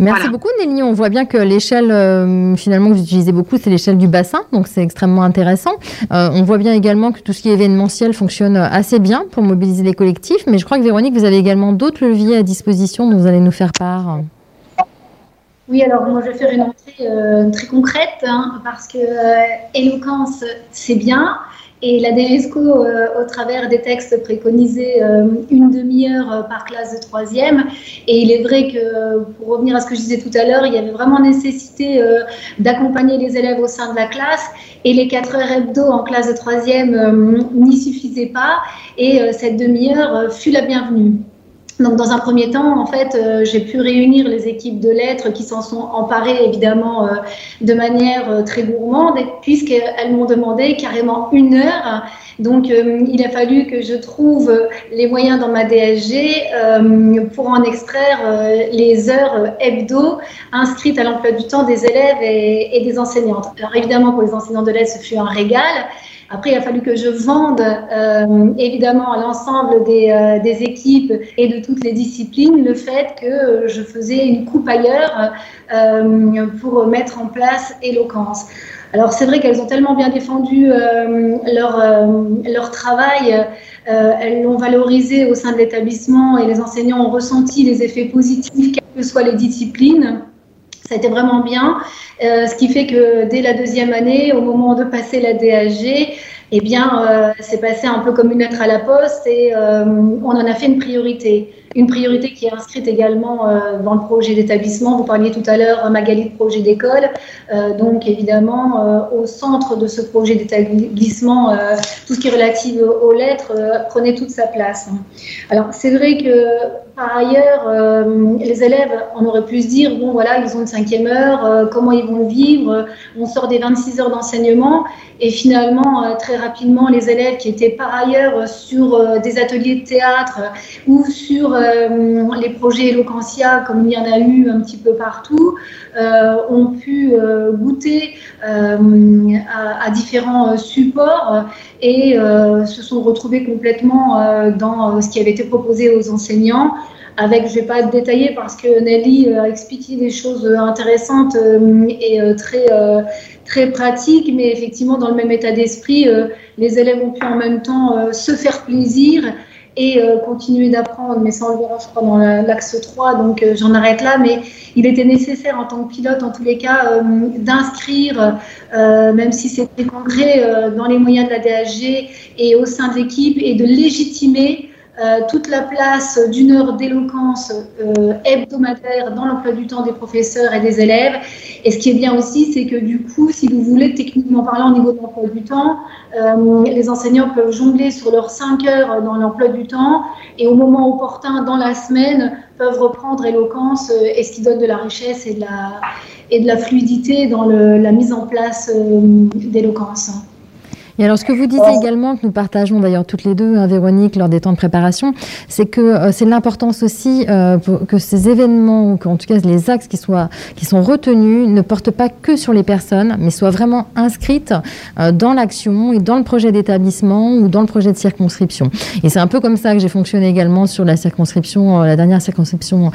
Merci beaucoup Nelly. On voit bien que l'échelle euh, finalement que vous utilisez beaucoup, c'est l'échelle du bassin, donc c'est extrêmement intéressant. Euh, on voit bien également que tout ce qui est événementiel fonctionne assez bien pour mobiliser les collectifs, mais je crois que Véronique, vous avez également d'autres leviers à disposition dont vous allez nous faire part. Oui, alors moi je vais faire une entrée euh, très concrète hein, parce que éloquence c'est bien, et la DGESCO, euh, au travers des textes, préconisait euh, une demi-heure euh, par classe de troisième. Et il est vrai que, pour revenir à ce que je disais tout à l'heure, il y avait vraiment nécessité d'accompagner les élèves au sein de la classe. Et les quatre heures hebdo en classe de troisième n'y suffisaient pas. Et cette demi-heure fut la bienvenue. Donc, dans un premier temps, en fait, euh, j'ai pu réunir les équipes de lettres qui s'en sont emparées, évidemment, euh, de manière euh, très gourmande, puisqu'elles m'ont demandé carrément une heure. Donc, il a fallu que je trouve les moyens dans ma DSG pour en extraire les heures hebdo inscrites à l'emploi du temps des élèves et, et, des enseignantes. Alors, évidemment, pour les enseignants de lettres, ce fut un régal. Après, il a fallu que je vende euh, évidemment à l'ensemble des, euh, des, équipes et de toutes les disciplines le fait que je faisais une coupe ailleurs euh, pour mettre en place éloquence. Alors c'est vrai qu'elles ont tellement bien défendu leur, leur travail, elles l'ont valorisé au sein de l'établissement et les enseignants ont ressenti les effets positifs, quelles que soient les disciplines. Ça a été vraiment bien. Euh, ce qui fait que dès la deuxième année, au moment de passer la DAG, eh bien, euh, c'est passé un peu comme une lettre à la poste et euh, on en a fait une priorité. Une priorité qui est inscrite également euh, dans le projet d'établissement. Vous parliez tout à l'heure, Magali, de projet d'école. Euh, donc, évidemment, euh, au centre de ce projet d'établissement, tout ce qui est relatif aux lettres prenait toute sa place. Alors, c'est vrai que par ailleurs, les élèves, on aurait pu se dire, bon, voilà, ils ont une cinquième heure, comment ils vont vivre? On sort des 26 heures d'enseignement. Et finalement, très rapidement, les élèves qui étaient par ailleurs sur des ateliers de théâtre ou sur les projets Eloquentia, comme il y en a eu un petit peu partout, euh, ont pu euh, goûter à, différents supports et se sont retrouvés complètement dans ce qui avait été proposé aux enseignants. Avec, je ne vais pas détailler parce que Nelly a expliqué des choses intéressantes et très, très pratiques, mais effectivement, dans le même état d'esprit, les élèves ont pu en même temps se faire plaisir et euh, continuer d'apprendre, mais sans le crois, dans l'axe 3, donc euh, j'en arrête là. Mais il était nécessaire en tant que pilote, en tous les cas, euh, d'inscrire, même si c'était concret, dans les moyens de la DHG et au sein de l'équipe, et de légitimer euh, toute la place d'une heure d'éloquence euh, hebdomadaire dans l'emploi du temps des professeurs et des élèves. Et ce qui est bien aussi, c'est que du coup, si vous voulez, techniquement parlant, au niveau de l'emploi du temps, euh, les enseignants peuvent jongler sur leurs 5 heures dans l'emploi du temps et au moment opportun dans la semaine peuvent reprendre éloquence et ce qui donne de la richesse et de la, et de la fluidité dans la mise en place d'éloquence. Et alors, ce que vous disiez également, que nous partageons d'ailleurs toutes les deux, hein, Véronique, lors des temps de préparation, c'est que euh, c'est l'importance aussi euh, que ces événements, ou qu'en tout cas les axes qui, soient, qui sont retenus, ne portent pas que sur les personnes, mais soient vraiment inscrites euh, dans l'action et dans le projet d'établissement ou dans le projet de circonscription. Et c'est un peu comme ça que j'ai fonctionné également sur la circonscription, la dernière circonscription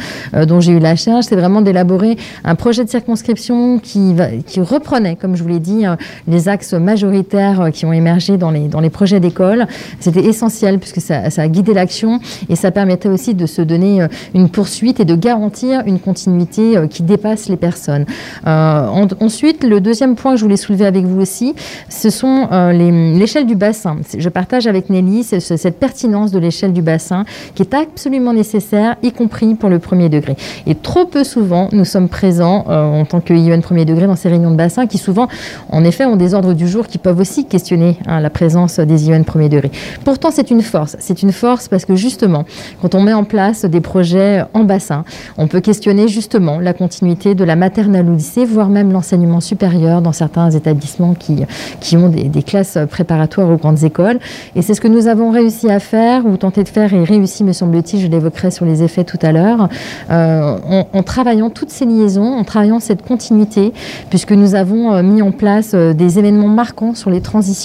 dont j'ai eu la charge, c'est vraiment d'élaborer un projet de circonscription qui, va, qui reprenait, comme je vous l'ai dit, les axes majoritaires qui ont émergé dans les, dans les projets d'école. C'était essentiel puisque ça, ça a guidé l'action et ça permettait aussi de se donner euh, une poursuite et de garantir une continuité euh, qui dépasse les personnes. Euh, ensuite, le deuxième point que je voulais soulever avec vous aussi, ce sont l'échelle du bassin. Je partage avec Nelly cette pertinence de l'échelle du bassin qui est absolument nécessaire, y compris pour le premier degré. Et trop peu souvent, nous sommes présents en tant que IEN premier degré dans ces réunions de bassin qui souvent, en effet, ont des ordres du jour qui peuvent aussi questionner Hein, la présence des IEN premier degré. Pourtant, c'est une force. C'est une force parce que justement, quand on met en place des projets en bassin, on peut questionner justement la continuité de la maternelle au lycée, voire même l'enseignement supérieur dans certains établissements qui, qui ont des, classes préparatoires aux grandes écoles. Et c'est ce que nous avons réussi à faire, ou tenter de faire, et réussi, me semble-t-il, je l'évoquerai sur les effets tout à l'heure, euh, en, travaillant toutes ces liaisons, en travaillant cette continuité, puisque nous avons euh, mis en place euh, des événements marquants sur les transitions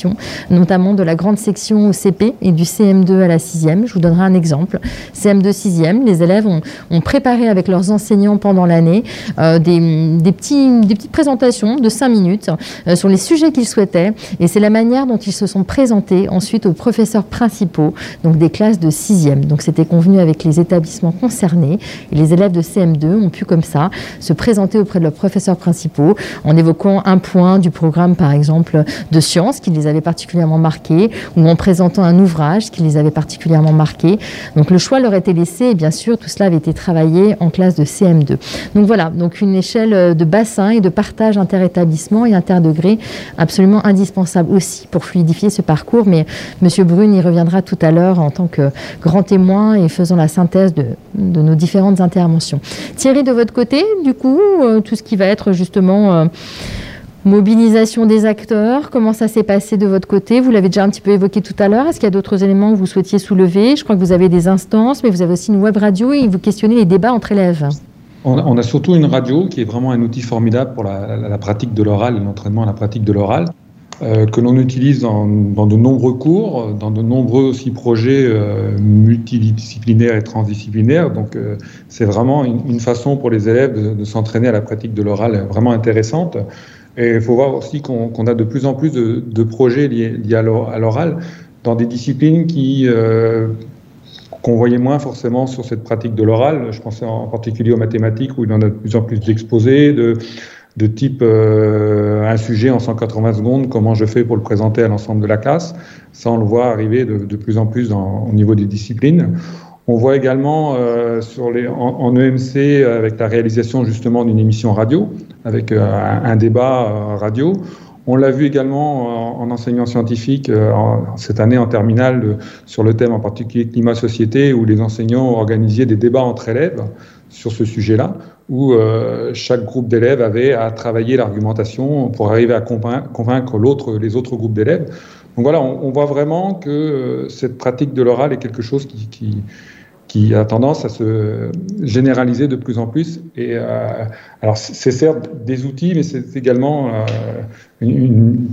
notamment de la grande section au CP et du CM2 à la 6e. Je vous donnerai un exemple. CM2 6e, les élèves ont, préparé avec leurs enseignants pendant l'année euh, des, petites présentations de 5 minutes euh, sur les sujets qu'ils souhaitaient. Et c'est la manière dont ils se sont présentés ensuite aux professeurs principaux, donc des classes de 6e. Donc c'était convenu avec les établissements concernés. Et les élèves de CM2 ont pu comme ça se présenter auprès de leurs professeurs principaux en évoquant un point du programme, par exemple, de sciences qui les avait particulièrement marqués, ou en présentant un ouvrage qui les avait particulièrement marqués. Donc le choix leur était laissé, et bien sûr, tout cela avait été travaillé en classe de CM2. Donc voilà, donc une échelle de bassin et de partage interétablissement et interdegré absolument indispensable aussi pour fluidifier ce parcours. Mais M. Brune y reviendra tout à l'heure en tant que grand témoin et faisant la synthèse de, de, nos différentes interventions. Thierry, de votre côté, du coup, euh, tout ce qui va être justement... Euh, Mobilisation des acteurs, comment ça s'est passé de votre côté? Vous l'avez déjà un petit peu évoqué tout à l'heure. Est-ce qu'il y a d'autres éléments que vous souhaitiez soulever? Je crois que vous avez des instances, mais vous avez aussi une web radio et vous questionnez les débats entre élèves. On a, surtout une radio qui est vraiment un outil formidable pour la, pratique de l'oral et l'entraînement à la pratique de l'oral, euh, que l'on utilise dans, de nombreux cours, dans de nombreux aussi projets euh, multidisciplinaires et transdisciplinaires. Donc euh, c'est vraiment une, façon pour les élèves de, de s'entraîner à la pratique de l'oral vraiment intéressante. Et il faut voir aussi qu'on a de plus en plus de, projets liés, à l'oral dans des disciplines qui euh, qu'on voyait moins forcément sur cette pratique de l'oral. Je pensais en particulier aux mathématiques où il y en a de plus en plus d'exposés, de, type euh, un sujet en 180 secondes, comment je fais pour le présenter à l'ensemble de la classe. Ça, on le voit arriver de, plus en plus au niveau des disciplines. On voit également euh, en, EMC avec la réalisation justement d'une émission radio, avec euh, un, débat euh, radio. On l'a vu également en, enseignant scientifique cette année en terminale sur le thème en particulier climat-société, où les enseignants ont organisé des débats entre élèves sur ce sujet-là, où chaque groupe d'élèves avait à travailler l'argumentation pour arriver à convaincre, l'autre, les autres groupes d'élèves. Donc voilà, on, voit vraiment que cette pratique de l'oral est quelque chose qui a tendance à se généraliser de plus en plus. Et euh, alors, c'est certes des outils, mais c'est également euh, une,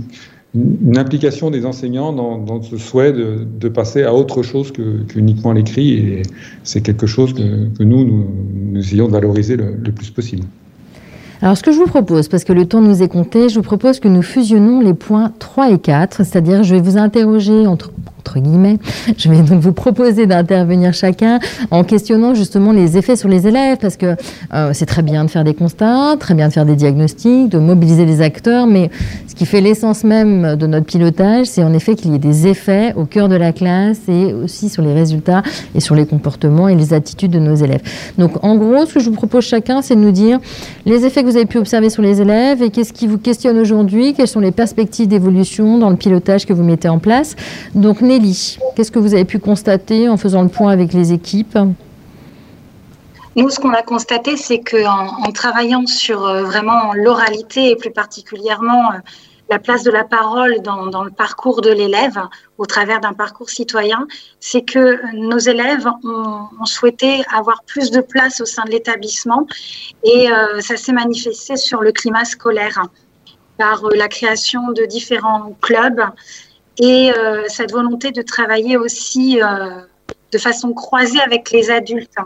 implication des enseignants dans, ce souhait de, passer à autre chose qu'uniquement l'écrit. Et c'est quelque chose que, nous, nous, essayons de valoriser le plus possible. Alors, ce que je vous propose, parce que le temps nous est compté, je vous propose que nous fusionnons les points 3 et 4, c'est-à-dire je vais vous interroger entre entre guillemets. Je vais donc vous proposer d'intervenir chacun en questionnant justement les effets sur les élèves, parce que euh, c'est très bien de faire des constats, très bien de faire des diagnostics, de mobiliser les acteurs, mais ce qui fait l'essence même de notre pilotage, c'est en effet qu'il y ait des effets au cœur de la classe et aussi sur les résultats et sur les comportements et les attitudes de nos élèves. Donc en gros, ce que je vous propose chacun, c'est de nous dire les effets que vous avez pu observer sur les élèves et qu'est-ce qui vous questionne aujourd'hui, quelles sont les perspectives d'évolution dans le pilotage que vous mettez en place. Donc Nelly, qu'est-ce que vous avez pu constater en faisant le point avec les équipes nous, ce qu'on a constaté, c'est qu'en en, travaillant sur euh, vraiment l'oralité et plus particulièrement euh, la place de la parole dans, le parcours de l'élève au travers d'un parcours citoyen, c'est que nos élèves ont, souhaité avoir plus de place au sein de l'établissement et euh, ça s'est manifesté sur le climat scolaire par la création de différents clubs et euh, cette volonté de travailler aussi euh, de façon croisée avec les adultes.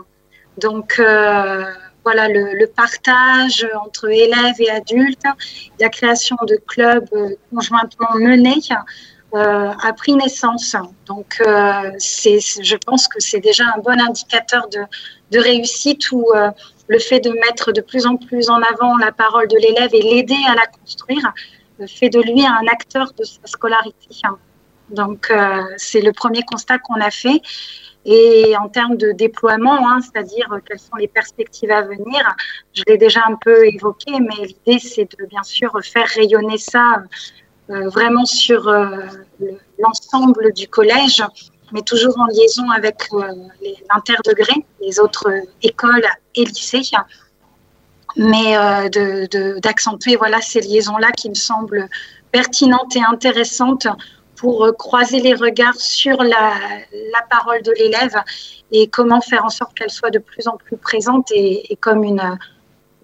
Donc euh, voilà, le, partage entre élèves et adultes, la création de clubs conjointement menés a pris naissance. Donc c'est, je pense que c'est déjà un bon indicateur de, de réussite où le fait de mettre de plus en plus en avant la parole de l'élève et l'aider à la construire fait de lui un acteur de sa scolarité. Donc, euh, c'est le premier constat qu'on a fait. Et en termes de déploiement, hein, c'est-à-dire euh, quelles sont les perspectives à venir, je l'ai déjà un peu évoqué, mais l'idée, c'est de bien sûr faire rayonner ça euh, vraiment sur l'ensemble du collège, mais toujours en liaison avec l'interdegré, les autres écoles et lycées, mais d'accentuer voilà, ces liaisons-là qui me semblent pertinentes et intéressantes pour euh, croiser les regards sur la, parole de l'élève et comment faire en sorte qu'elle soit de plus en plus présente et, comme une,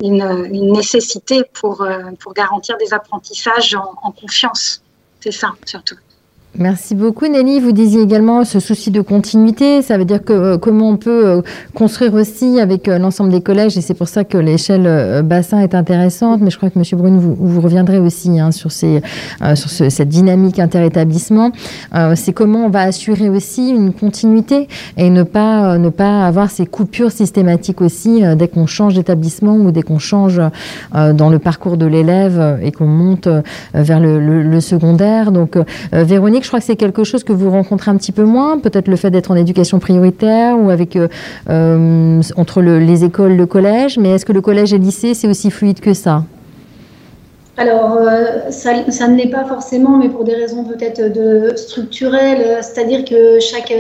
une, nécessité pour, euh, pour garantir des apprentissages en confiance. C'est ça, surtout. Merci beaucoup Nelly. Vous disiez également ce souci de continuité. Ça veut dire que euh, comment on peut euh, construire aussi avec euh, l'ensemble des collèges et c'est pour ça que l'échelle bassin est intéressante. Mais je crois que Monsieur Brune, vous, reviendrez aussi hein, sur cette dynamique interétablissement. c'est comment on va assurer aussi une continuité et ne pas ne pas avoir ces coupures systématiques aussi dès qu'on change d'établissement ou dès qu'on change dans le parcours de l'élève et qu'on monte vers le, le secondaire. Donc Véronique je crois que c'est quelque chose que vous rencontrez un petit peu moins, peut-être le fait d'être en éducation prioritaire ou avec euh, euh, entre les écoles, le collège, mais est-ce que le collège et le lycée, c'est aussi fluide que ça? Alors, euh, ça, ne l'est pas forcément, mais pour des raisons peut-être de structurelles, c'est-à-dire que chaque,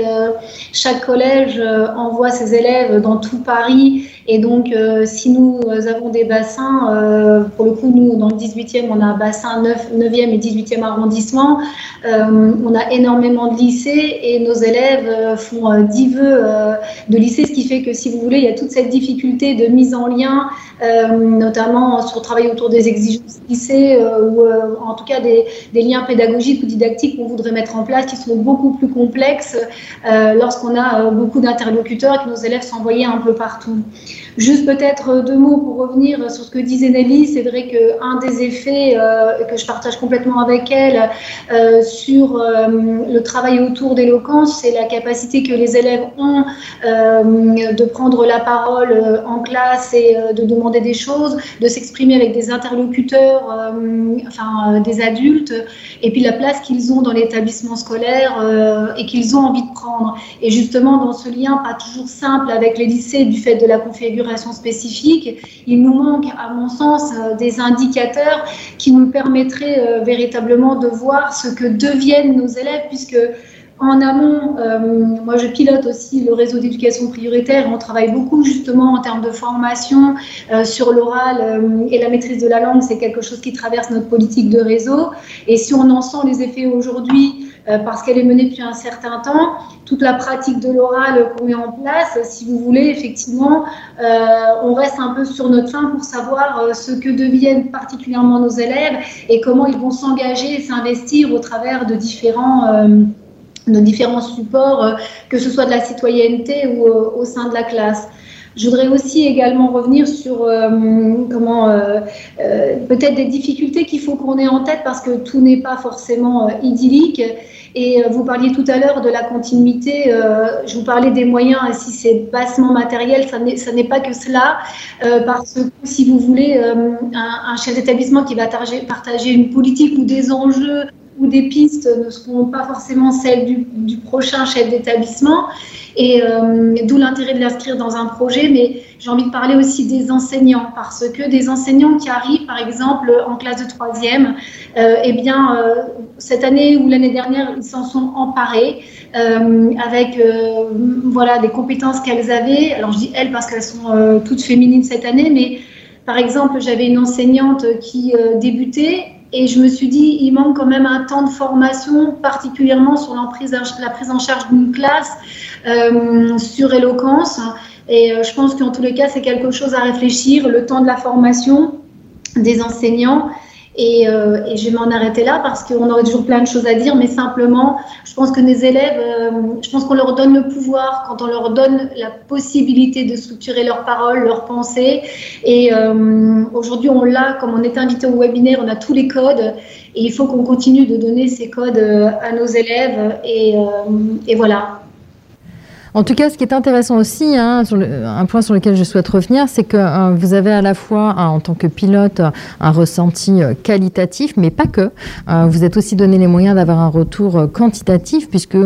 chaque collège envoie ses élèves dans tout Paris et donc, euh, si nous avons des bassins, euh, pour le coup, nous, dans le 18e, on a un bassin 9, e et 18e arrondissement. Euh, on a énormément de lycées et nos élèves font 10 vœux de lycée, ce qui fait que, si vous voulez, il y a toute cette difficulté de mise en lien, notamment sur le travail autour des exigences lycée ou en tout cas des, liens pédagogiques ou didactiques qu'on voudrait mettre en place qui sont beaucoup plus complexes lorsqu'on a beaucoup d'interlocuteurs et que nos élèves envoyés un peu partout. Juste peut-être deux mots pour revenir sur ce que disait Nelly. C'est vrai qu'un des effets euh, que je partage complètement avec elle euh, sur euh, le travail autour d'éloquence, c'est la capacité que les élèves ont de prendre la parole en classe et de demander des choses, de s'exprimer avec des interlocuteurs, enfin des adultes, et puis la place qu'ils ont dans l'établissement scolaire et qu'ils ont envie de prendre. Et justement, dans ce lien pas toujours simple avec les lycées du fait de la configuration spécifique, il nous manque, à mon sens, euh, des indicateurs qui nous permettraient euh, véritablement de voir ce que deviennent nos élèves, puisque en amont, euh, moi je pilote aussi le réseau d'éducation prioritaire. On travaille beaucoup justement en termes de formation sur l'oral et la maîtrise de la langue. C'est quelque chose qui traverse notre politique de réseau. Et si on en sent les effets aujourd'hui, parce qu'elle est menée depuis un certain temps, toute la pratique de l'oral qu'on met en place, si vous voulez, effectivement, euh, on reste un peu sur notre fin pour savoir euh, ce que deviennent particulièrement nos élèves et comment ils vont s'engager et s'investir au travers de différents, euh, de différents supports, que ce soit de la citoyenneté ou au sein de la classe. Je voudrais aussi également revenir sur comment peut-être des difficultés qu'il faut qu'on ait en tête parce que tout n'est pas forcément idyllique. Et vous parliez tout à l'heure de la continuité, je vous parlais des moyens, et si c'est bassement matériel, ça n'est pas que cela, parce que si vous voulez un chef d'établissement qui va partager une politique ou des enjeux ou des pistes ne seront pas forcément celles du, prochain chef d'établissement, et euh, d'où l'intérêt de l'inscrire dans un projet. Mais j'ai envie de parler aussi des enseignants, parce que des enseignants qui arrivent, par exemple, en classe de troisième, euh, eh bien, euh, cette année ou l'année dernière, ils s'en sont emparés avec voilà des compétences qu'elles avaient. Alors je dis elles parce qu'elles sont toutes féminines cette année, mais par exemple, j'avais une enseignante qui débutait et je me suis dit, il manque quand même un temps de formation, particulièrement sur la prise, en charge d'une classe, euh, sur éloquence. Et euh, je pense qu'en tous les cas, c'est quelque chose à réfléchir, le temps de la formation des enseignants euh, et, je vais m'en arrêter là parce qu'on aurait toujours plein de choses à dire, mais simplement, je pense que les élèves, euh, je pense qu'on leur donne le pouvoir quand on leur donne la possibilité de structurer leurs paroles, leurs pensées. Et euh, aujourd'hui, on l'a, comme on est invité au webinaire, on a tous les codes. Et il faut qu'on continue de donner ces codes à nos élèves. Et voilà. En tout cas, ce qui est intéressant aussi, hein, un point sur lequel je souhaite revenir, c'est que euh, vous avez à la fois, hein, en tant que pilote, un ressenti euh, qualitatif, mais pas que. Euh, vous êtes aussi donné les moyens d'avoir un retour quantitatif, puisque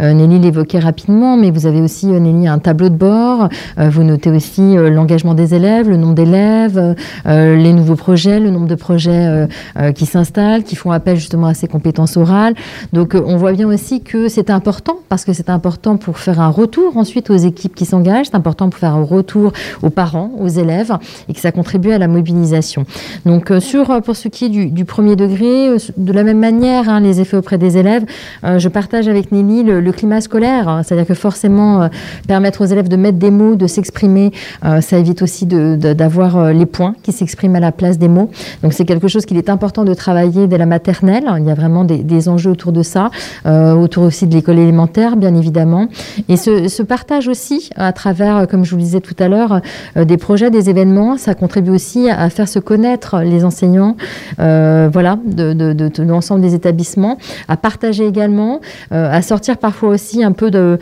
Nelly l'évoquait rapidement, mais vous avez aussi, Nelly, un tableau de bord. vous notez aussi l'engagement des élèves, le nombre d'élèves, les nouveaux projets, le nombre de projets qui s'installent, qui font appel justement à ces compétences orales. Donc, on voit bien aussi que c'est important, parce que c'est important pour faire un retour retour ensuite aux équipes qui s'engagent. C'est important pour faire un retour aux parents, aux élèves et que ça contribue à la mobilisation. Donc euh, sur euh, pour ce qui est du, premier degré, euh, de la même manière, hein, les effets auprès des élèves, je partage avec Nelly le, climat scolaire, hein. c'est-à-dire que forcément permettre aux élèves de mettre des mots, de s'exprimer, ça évite aussi d'avoir les points qui s'expriment à la place des mots. Donc c'est quelque chose qu'il est important de travailler dès la maternelle. Il y a vraiment des, des enjeux autour de ça, autour aussi de l'école élémentaire, bien évidemment. Et ce, se, partage aussi à travers, comme je vous le disais tout à l'heure, euh, des projets, des événements. Ça contribue aussi à faire se connaître les enseignants, euh, voilà, de, l'ensemble des établissements, à partager également, euh, à sortir parfois aussi un peu de,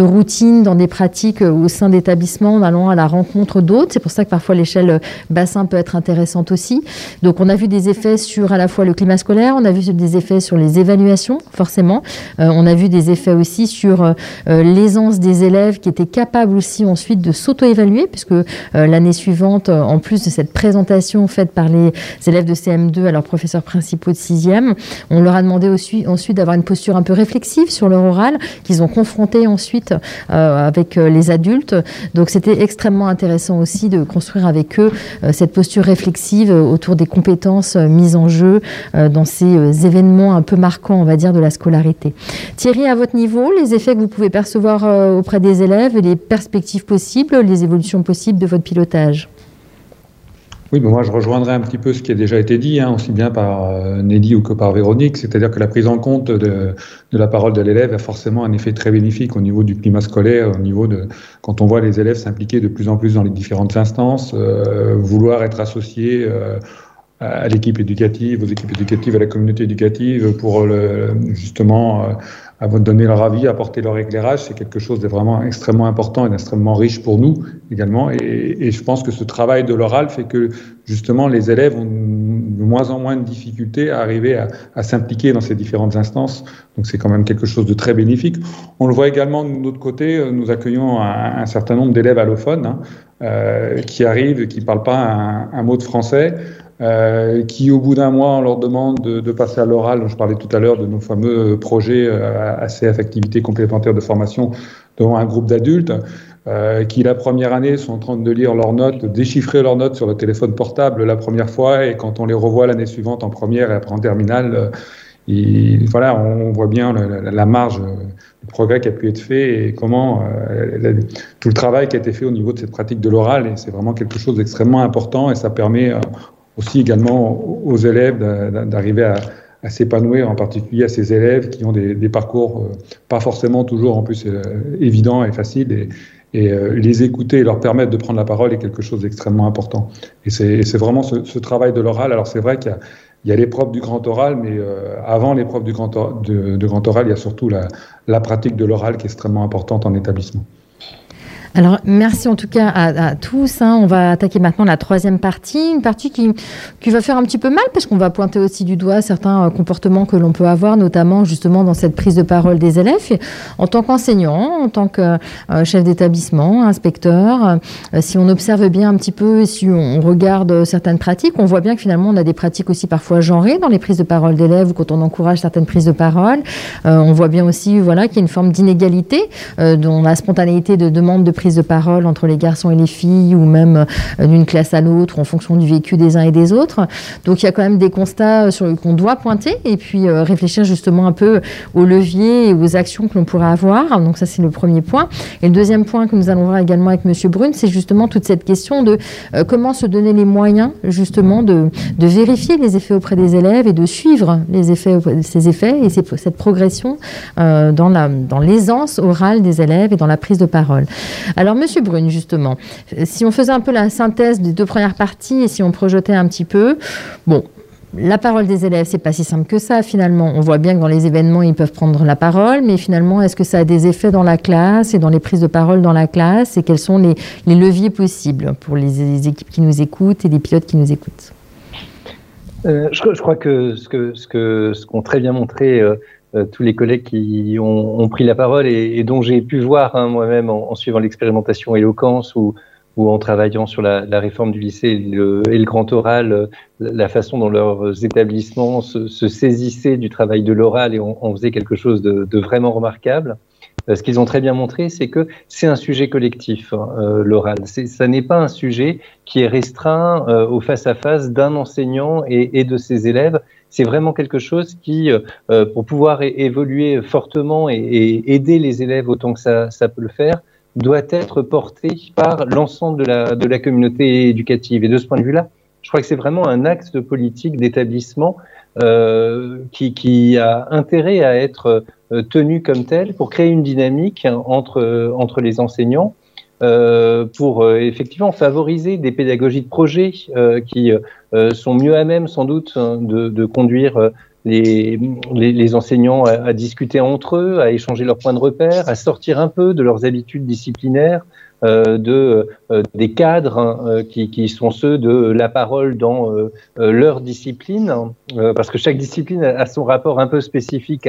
routine dans des pratiques au sein d'établissements en allant à la rencontre d'autres. C'est pour ça que parfois l'échelle bassin peut être intéressante aussi. Donc on a vu des effets sur à la fois le climat scolaire, on a vu des effets sur les évaluations, forcément. on a vu des effets aussi sur les des élèves qui étaient capables aussi ensuite de s'auto-évaluer, puisque euh, l'année suivante, euh, en plus de cette présentation faite par les élèves de CM2 à leurs professeurs principaux de 6e, on leur a demandé aussi, ensuite d'avoir une posture un peu réflexive sur leur oral, qu'ils ont confronté ensuite euh, avec les adultes. Donc c'était extrêmement intéressant aussi de construire avec eux cette posture réflexive autour des compétences mises en jeu dans ces événements un peu marquants, on va dire, de la scolarité. Thierry, à votre niveau, les effets que vous pouvez percevoir euh, auprès des élèves les perspectives possibles, les évolutions possibles de votre pilotage? Oui, moi je rejoindrai un petit peu ce qui a déjà été dit, hein, aussi bien par euh, Nelly ou que par Véronique, c'est-à-dire que la prise en compte de, la parole de l'élève a forcément un effet très bénéfique au niveau du climat scolaire, au niveau de quand on voit les élèves s'impliquer de plus en plus dans les différentes instances, euh, vouloir être associés à l'équipe éducative, aux équipes éducatives, à la communauté éducative pour justement à vous donner leur avis, apporter leur éclairage, c'est quelque chose de vraiment extrêmement important et d'extrêmement riche pour nous également. Et, et, je pense que ce travail de l'oral fait que justement les élèves ont de moins en moins de difficultés à arriver à, s'impliquer dans ces différentes instances. Donc c'est quand même quelque chose de très bénéfique. On le voit également de notre côté, nous accueillons un, certain nombre d'élèves allophones hein, euh, qui arrivent, qui ne parlent pas un mot de français. Euh, qui au bout d'un mois, on leur demande de, de passer à l'oral. Je parlais tout à l'heure de nos fameux projets euh, ACF, activités complémentaires de formation, devant un groupe d'adultes. Euh, qui la première année sont en train de lire leurs notes, de déchiffrer leurs notes sur le téléphone portable la première fois, et quand on les revoit l'année suivante en première et après en terminale, euh, voilà, on voit bien la, la marge, le progrès qui a pu être fait et comment euh, tout le travail qui a été fait au niveau de cette pratique de l'oral, et c'est vraiment quelque chose d'extrêmement important et ça permet aussi également aux élèves d'arriver à, s'épanouir, en particulier à ces élèves qui ont des, parcours euh, pas forcément toujours en plus euh, évidents et faciles. Et, euh, les écouter et leur permettre de prendre la parole est quelque chose d'extrêmement important. Et c'est vraiment ce, travail de l'oral. Alors c'est vrai qu'il y a, l'épreuve du grand oral, mais avant l'épreuve du grand, oral, il y a surtout la pratique de l'oral qui est extrêmement importante en établissement. Alors, merci en tout cas à, tous. Hein. On va attaquer maintenant la troisième partie, une partie qui, qui va faire un petit peu mal parce qu'on va pointer aussi du doigt certains euh, comportements que l'on peut avoir, notamment justement dans cette prise de parole des élèves. en tant qu'enseignant, en tant que euh, chef d'établissement, inspecteur, euh, si on observe bien un petit peu, si on regarde certaines pratiques, on voit bien que finalement on a des pratiques aussi parfois genrées dans les prises de parole d'élèves ou quand on encourage certaines prises de parole. on voit bien aussi voilà, qu'il y a une forme d'inégalité dans la spontanéité de demande de prise de parole entre les garçons et les filles ou même euh, d'une classe à l'autre en fonction du vécu des uns et des autres. Donc il y a quand même des constats euh, qu'on doit pointer et puis euh, réfléchir justement un peu aux leviers et aux actions que l'on pourrait avoir. Donc ça c'est le premier point. Et le deuxième point que nous allons voir également avec Monsieur Brune, c'est justement toute cette question de comment se donner les moyens justement de, de, vérifier les effets auprès des élèves et de suivre les effets, ces effets et cette progression dans l'aisance dans orale des élèves et dans la prise de parole. Alors, Monsieur Brune, justement, si on faisait un peu la synthèse des deux premières parties et si on projetait un petit peu, bon, la parole des élèves, c'est pas si simple que ça finalement. On voit bien que dans les événements, ils peuvent prendre la parole, mais finalement, est-ce que ça a des effets dans la classe et dans les prises de parole dans la classe et quels sont les, leviers possibles pour les, équipes qui nous écoutent et les pilotes qui nous écoutent? Euh, je, crois que ce que, très bien montré euh, tous les collègues qui ont, pris la parole et, dont j'ai pu voir hein, moi-même en, suivant l'expérimentation éloquence ou, en travaillant sur la, réforme du lycée et le, grand oral, euh, la façon dont leurs établissements se, saisissaient du travail de l'oral et en faisaient quelque chose de vraiment remarquable. Euh, ce qu'ils ont très bien montré, c'est que c'est un sujet collectif, hein, euh, l'oral. Ça n'est pas un sujet qui est restreint euh, au face-à-face d'un enseignant et, de ses élèves c'est vraiment quelque chose qui, pour pouvoir évoluer fortement et, aider les élèves autant que ça, peut le faire, doit être porté par l'ensemble de la, de la communauté éducative. Et de ce point de vue-là, je crois que c'est vraiment un axe de politique d'établissement qui, qui, a intérêt à être euh, tenu comme tel pour créer une dynamique entre, entre les enseignants euh, pour euh, effectivement favoriser des pédagogies de projet euh, qui sont mieux à même sans doute hein, de conduire les, enseignants à, discuter entre eux, à échanger leurs points de repère, à sortir un peu de leurs habitudes disciplinaires, de des cadres hein, qui, qui, sont ceux de la parole dans leur discipline, hein, parce que chaque discipline a son rapport un peu spécifique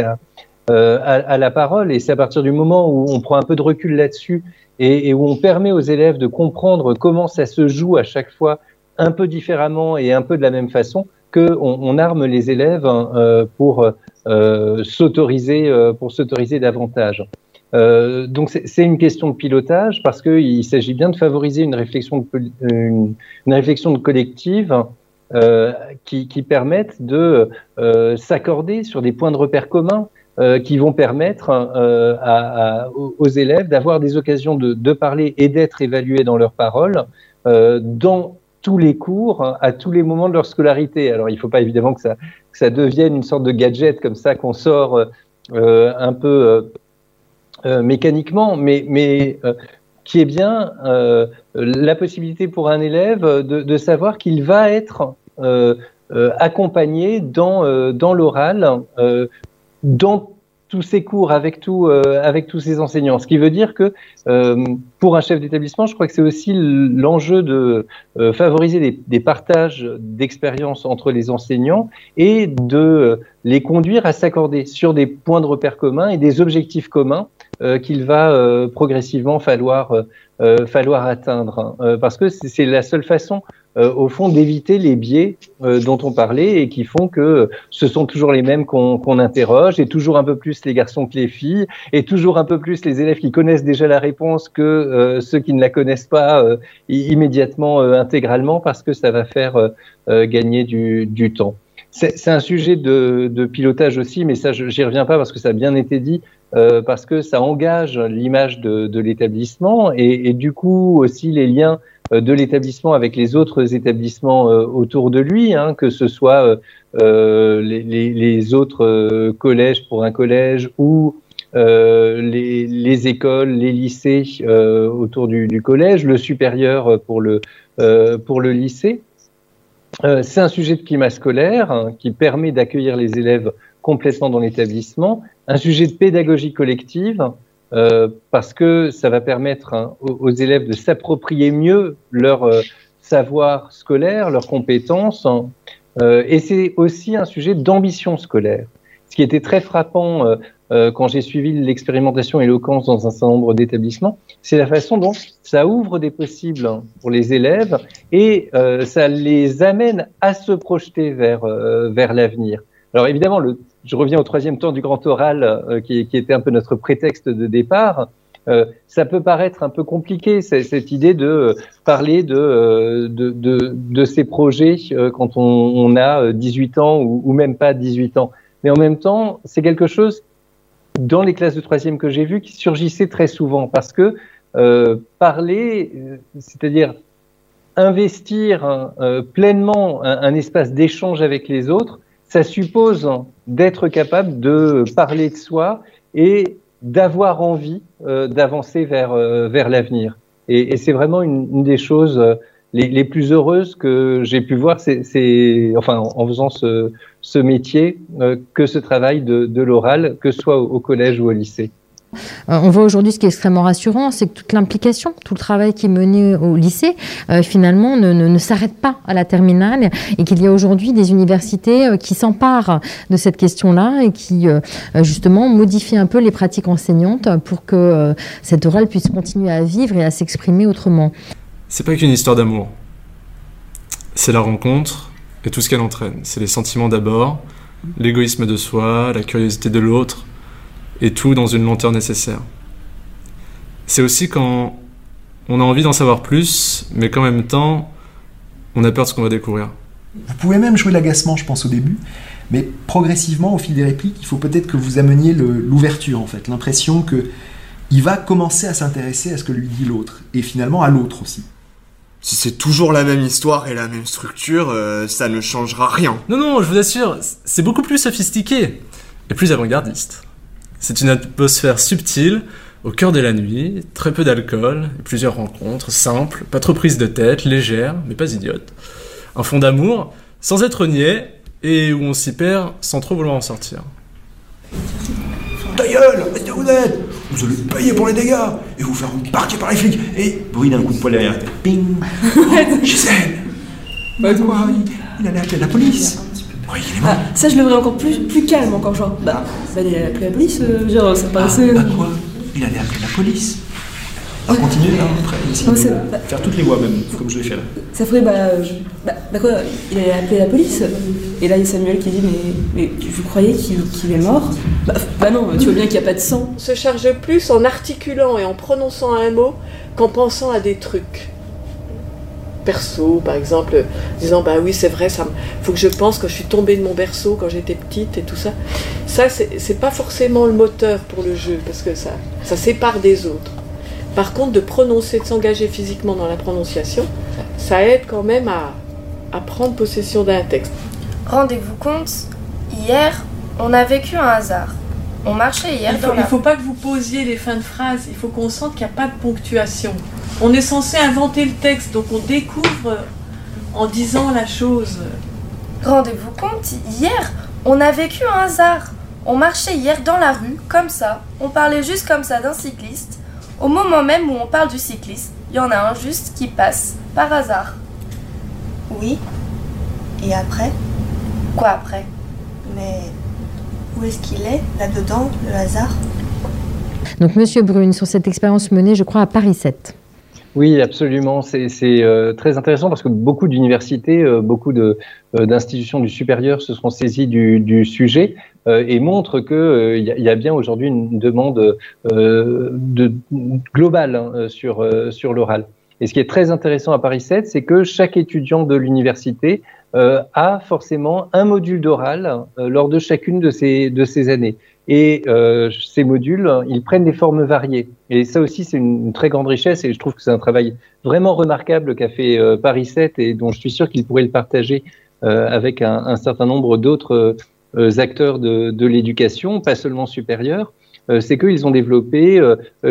à, la parole, et c'est à partir du moment où on prend un peu de recul là-dessus et, où on permet aux élèves de comprendre comment ça se joue à chaque fois un peu différemment et un peu de la même façon que on, arme les élèves hein, euh, pour euh, s'autoriser euh, pour s'autoriser davantage. Donc c'est une question de pilotage parce qu'il s'agit bien de favoriser une réflexion collective qui, permettent de s'accorder sur des points de repère communs qui vont permettre aux élèves d'avoir des occasions de, parler et d'être évalués dans leurs paroles tous les cours, à tous les moments de leur scolarité. Alors, il ne faut pas évidemment que ça, devienne une sorte de gadget comme ça qu'on sort euh, un peu euh, mécaniquement, mais, qui est bien la possibilité pour un élève de, savoir qu'il va être accompagné dans, dans l'oral dans tous ces cours avec tout euh, avec tous ces enseignants. Ce qui veut dire que euh, pour un chef d'établissement je crois que c'est aussi l'enjeu de euh, favoriser des, des partages d'expériences entre les enseignants et de les conduire à s'accorder sur des points de repère communs et des objectifs communs euh, qu'il va euh, progressivement falloir falloir atteindre parce que c'est la seule façon euh, au fond d'éviter les biais euh, dont on parlait et qui font que ce sont toujours les mêmes qu'on qu interroge et toujours un peu plus les garçons que les filles et toujours un peu plus les élèves qui connaissent déjà la réponse que euh, ceux qui ne la connaissent pas euh, immédiatement euh, intégralement parce que ça va faire euh, gagner du, du temps. C'est un sujet de, de, pilotage aussi, mais ça, j'y reviens pas parce que ça a bien été dit, euh, parce que ça engage l'image de, de l'établissement et, et, du coup aussi les liens de l'établissement avec les autres établissements autour de lui, hein, que ce soit les, les, autres collèges pour un collège ou les, les, écoles, les lycées autour du, collège, le supérieur pour le, lycée. C'est un sujet de climat scolaire hein, qui permet d'accueillir les élèves complètement dans l'établissement, un sujet de pédagogie collective, euh, parce que ça va permettre hein, aux, élèves de s'approprier mieux leur euh, savoir scolaire, leurs compétences, hein. euh, et c'est aussi un sujet d'ambition scolaire. Ce qui était très frappant euh, euh, quand j'ai suivi l'expérimentation éloquence dans un certain nombre d'établissements, c'est la façon dont ça ouvre des possibles hein, pour les élèves et ça les amène à se projeter vers, vers l'avenir. Alors évidemment, le je reviens au troisième temps du grand oral, euh, qui, était un peu notre prétexte de départ. Euh, ça peut paraître un peu compliqué, cette idée de euh, parler de, de, ces projets quand on, a 18 ans ou, même pas 18 ans. Mais en même temps, c'est quelque chose dans les classes de troisième que j'ai vu qui surgissait très souvent parce que parler, c'est-à-dire investir pleinement un espace d'échange avec les autres, ça suppose d'être capable de parler de soi et d'avoir envie euh, d'avancer vers, euh, vers l'avenir. Et, c'est vraiment une, des choses euh, les, plus heureuses que j'ai pu voir, c'est, enfin, en faisant ce, ce métier, que ce travail de, de l'oral, que ce soit au collège ou au lycée. Euh, on voit aujourd'hui ce qui est extrêmement rassurant, c'est que toute l'implication, tout le travail qui est mené au lycée, euh, finalement, ne, ne, s'arrête pas à la terminale et qu'il y a aujourd'hui des universités euh, qui s'emparent de cette question-là et qui, justement, modifient un peu les pratiques enseignantes pour que cette oral puisse continuer à vivre et à s'exprimer autrement. C'est pas qu'une histoire d'amour. C'est la rencontre et tout ce qu'elle entraîne. C'est les sentiments d'abord, l'égoïsme de soi, la curiosité de l'autre, et tout dans une lenteur nécessaire. C'est aussi quand on a envie d'en savoir plus, mais qu'en même temps, on a peur de ce qu'on va découvrir. Vous pouvez même jouer l'agacement, je pense, au début, mais progressivement, au fil des répliques, il faut peut-être que vous ameniez l'ouverture, en fait, l'impression que il va commencer à s'intéresser à ce que lui dit l'autre, et finalement à l'autre aussi. Si c'est toujours la même histoire et la même structure, euh, ça ne changera rien. Non, non, je vous assure, c'est beaucoup plus sophistiqué et plus avant-gardiste. C'est une atmosphère subtile, au cœur de la nuit, très peu d'alcool, plusieurs rencontres, simples, pas trop prises de tête, légères, mais pas idiotes. Un fond d'amour, sans être niais, et où on s'y perd sans trop vouloir en sortir. Ta gueule Restez où vous êtes Vous allez payer pour les dégâts et vous faire parquer par les flics et bruit d'un coup de poing derrière. Ping Gisèle Bah quoi? Il, il allait appeler la police oui, il est mort. Ah, ça, je le verrais encore plus, plus calme, encore genre. Bah, bah il a appelé la police, euh, genre, ça paraissait. Ah, bah quoi? Il allait appeler la police. On va continuer là, après, essayer de bah, faire toutes les voix même, comme je l'ai fait là. Ça ferait, bah, je, bah, bah, quoi, il allait appeler la police. Et là, il y a Samuel qui dit, mais, mais vous croyez qu'il qu est mort? Bah, bah non, tu vois bien qu'il n'y a pas de sang. Se charge plus en articulant et en prononçant un mot qu'en pensant à des trucs par exemple, disant bah oui c'est vrai, ça faut que je pense que je suis tombée de mon berceau quand j'étais petite et tout ça. Ça c'est pas forcément le moteur pour le jeu parce que ça ça sépare des autres. Par contre, de prononcer, de s'engager physiquement dans la prononciation, ça aide quand même à prendre possession d'un texte. Rendez-vous compte, hier, on a vécu un hasard. On marchait hier il faut, dans la... Il faut pas que vous posiez les fins de phrases, il faut qu'on sente qu'il n'y a pas de ponctuation. On est censé inventer le texte, donc on découvre en disant la chose. Rendez-vous compte, hier, on a vécu un hasard. On marchait hier dans la rue, comme ça. On parlait juste comme ça d'un cycliste. Au moment même où on parle du cycliste, il y en a un juste qui passe, par hasard. Oui. Et après? Quoi après? Mais où est-ce qu'il est, là-dedans, le hasard Donc, Monsieur Brune, sur cette expérience menée, je crois, à Paris 7. Oui, absolument. C'est euh, très intéressant parce que beaucoup d'universités, euh, beaucoup d'institutions du supérieur se seront saisies du, du sujet euh, et montrent qu'il euh, y, y, a bien aujourd'hui une demande de, globale hein, sur, sur l'oral. Et ce qui est très intéressant à Paris 7, c'est que chaque étudiant de l'université a forcément un module d'oral lors de chacune de ces, de ces années. Et ces modules, ils prennent des formes variées. Et ça aussi, c'est une, très grande richesse et je trouve que c'est un travail vraiment remarquable qu'a fait Paris 7 et dont je suis sûr qu'il pourrait le partager avec un, certain nombre d'autres acteurs de, de l'éducation, pas seulement supérieure. c'est qu'ils ont développé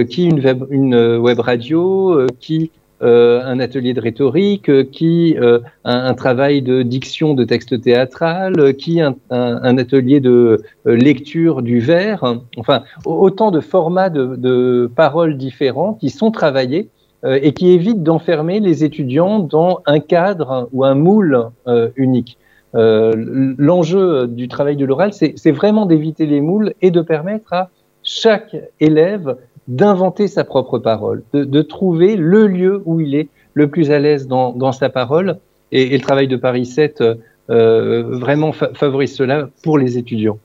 qui une web radio, qui euh, un atelier de rhétorique, euh, qui euh, un, travail de diction de texte théâtral, qui un, atelier de lecture du vers. Enfin, autant de formats de, paroles différents qui sont travaillés et qui évitent d'enfermer les étudiants dans un cadre ou un moule unique. L'enjeu du travail de l'oral, c'est vraiment d'éviter les moules et de permettre à chaque élève d'inventer sa propre parole, de, trouver le lieu où il est le plus à l'aise dans, sa parole. Et, le travail de Paris 7 euh, vraiment favorise cela pour les étudiants.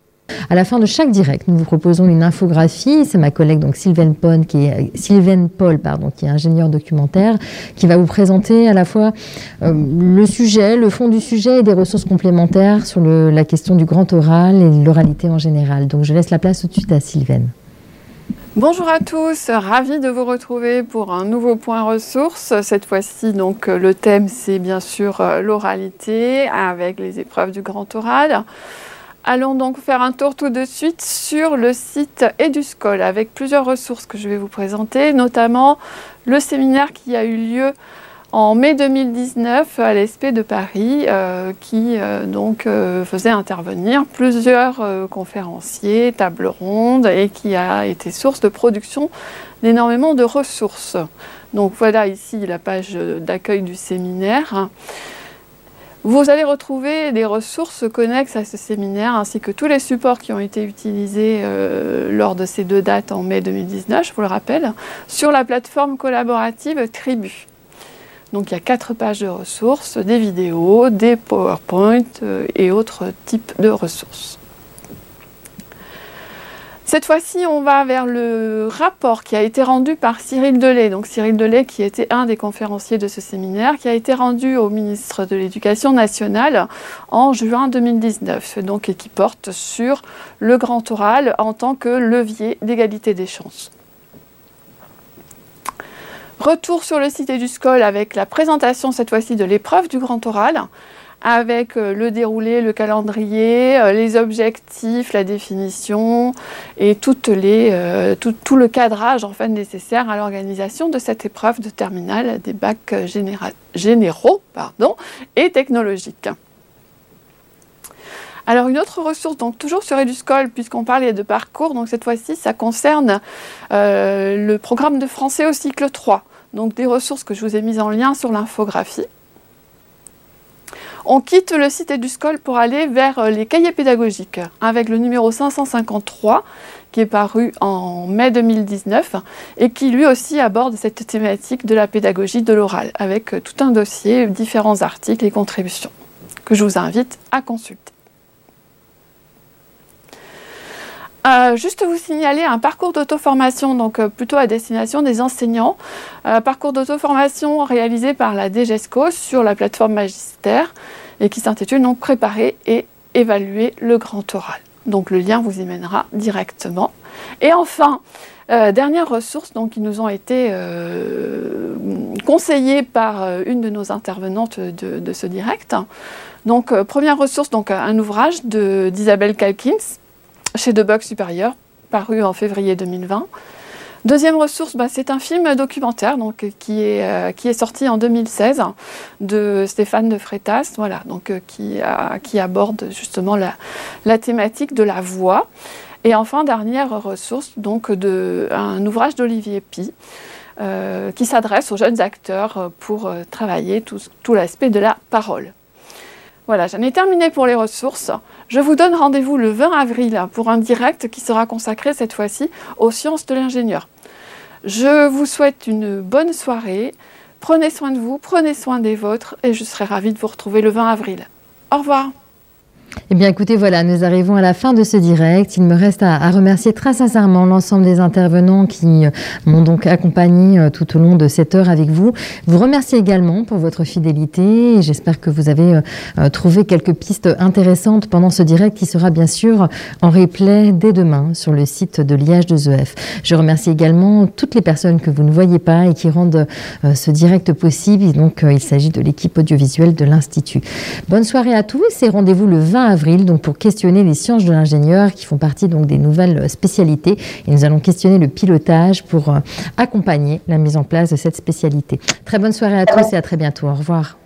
À la fin de chaque direct, nous vous proposons une infographie. C'est ma collègue donc Sylvaine Paul, qui est Paul, pardon, qui est ingénieure documentaire, qui va vous présenter à la fois euh, le sujet, le fond du sujet et des ressources complémentaires sur la question du grand oral et l'oralité en général. Donc je laisse la place tout de suite à Sylvaine. Bonjour à tous, ravi de vous retrouver pour un nouveau point ressources. Cette fois-ci, donc le thème c'est bien sûr euh, l'oralité avec les épreuves du grand oral. Allons donc faire un tour tout de suite sur le site Eduscol avec plusieurs ressources que je vais vous présenter, notamment le séminaire qui a eu lieu en mai 2019 à l'ESP de Paris, euh, qui euh, donc euh, faisait intervenir plusieurs conférenciers, tables rondes, et qui a été source de production d'énormément de ressources. Donc voilà ici la page d'accueil du séminaire. Vous allez retrouver des ressources connexes à ce séminaire ainsi que tous les supports qui ont été utilisés lors de ces deux dates en mai 2019, je vous le rappelle, sur la plateforme collaborative Tribu. Donc il y a quatre pages de ressources, des vidéos, des PowerPoint euh, et autres types de ressources. Cette fois-ci, on va vers le rapport qui a été rendu par Cyril Delay. Donc Cyril Delay, qui était un des conférenciers de ce séminaire, qui a été rendu au ministre de l'Éducation nationale en juin 2019, donc, et qui porte sur le grand oral en tant que levier d'égalité des chances. Retour sur le site EduScol avec la présentation cette fois-ci de l'épreuve du grand oral, avec euh, le déroulé, le calendrier, euh, les objectifs, la définition et euh, tout, le cadrage en fait, nécessaire à l'organisation de cette épreuve de terminale des bacs généraux et technologiques. Alors une autre ressource, donc toujours sur EduScol, puisqu'on parlait de parcours, donc cette fois-ci ça concerne le programme de français au cycle 3 donc des ressources que je vous ai mises en lien sur l'infographie. On quitte le site EduScol pour aller vers euh, les cahiers pédagogiques avec le numéro 553 qui est paru en mai 2019 et qui lui aussi aborde cette thématique de la pédagogie de l'oral avec euh, tout un dossier, différents articles et contributions que je vous invite à consulter. Euh, juste vous signaler un parcours d'auto-formation, donc euh, plutôt à destination des enseignants. Euh, parcours d'auto-formation réalisé par la DGESCO sur la plateforme Magistère et qui s'intitule donc Préparer et évaluer le grand oral. Donc le lien vous y mènera directement. Et enfin, dernière ressource donc, qui nous ont été conseillées par une de nos intervenantes de, ce direct. Donc première ressource, donc un ouvrage d'Isabelle Calkins chez Debug Supérieur, paru en février 2020. Deuxième ressource, bah, c'est un film documentaire donc, qui, est, euh, qui est sorti en 2016 de Stéphane de Freitas, voilà, donc, euh, qui, aborde justement la, thématique de la voix. Et enfin, dernière ressource, donc de, un ouvrage d'Olivier Pi euh, qui s'adresse aux jeunes acteurs pour travailler tout, tout l'aspect de la parole. Voilà, j'en ai terminé pour les ressources. Je vous donne rendez-vous le 20 avril pour un direct qui sera consacré cette fois-ci aux sciences de l'ingénieur. Je vous souhaite une bonne soirée. Prenez soin de vous, prenez soin des vôtres et je serai ravie de vous retrouver le 20 avril. Au revoir. Eh bien, écoutez, voilà, nous arrivons à la fin de ce direct. Il me reste à, remercier très sincèrement l'ensemble des intervenants qui euh, m'ont donc accompagné euh, tout au long de cette heure avec vous. Vous remercie également pour votre fidélité. J'espère que vous avez euh, trouvé quelques pistes intéressantes pendant ce direct qui sera bien sûr en replay dès demain sur le site de l'IH de ZEF. Je remercie également toutes les personnes que vous ne voyez pas et qui rendent ce direct possible. donc, il s'agit de l'équipe audiovisuelle de l'Institut. Bonne soirée à tous et rendez-vous le 20 avril donc pour questionner les sciences de l'ingénieur qui font partie donc des nouvelles spécialités. Et nous allons questionner le pilotage pour euh, accompagner la mise en place de cette spécialité. Très bonne soirée à tous et à très bientôt. Au revoir.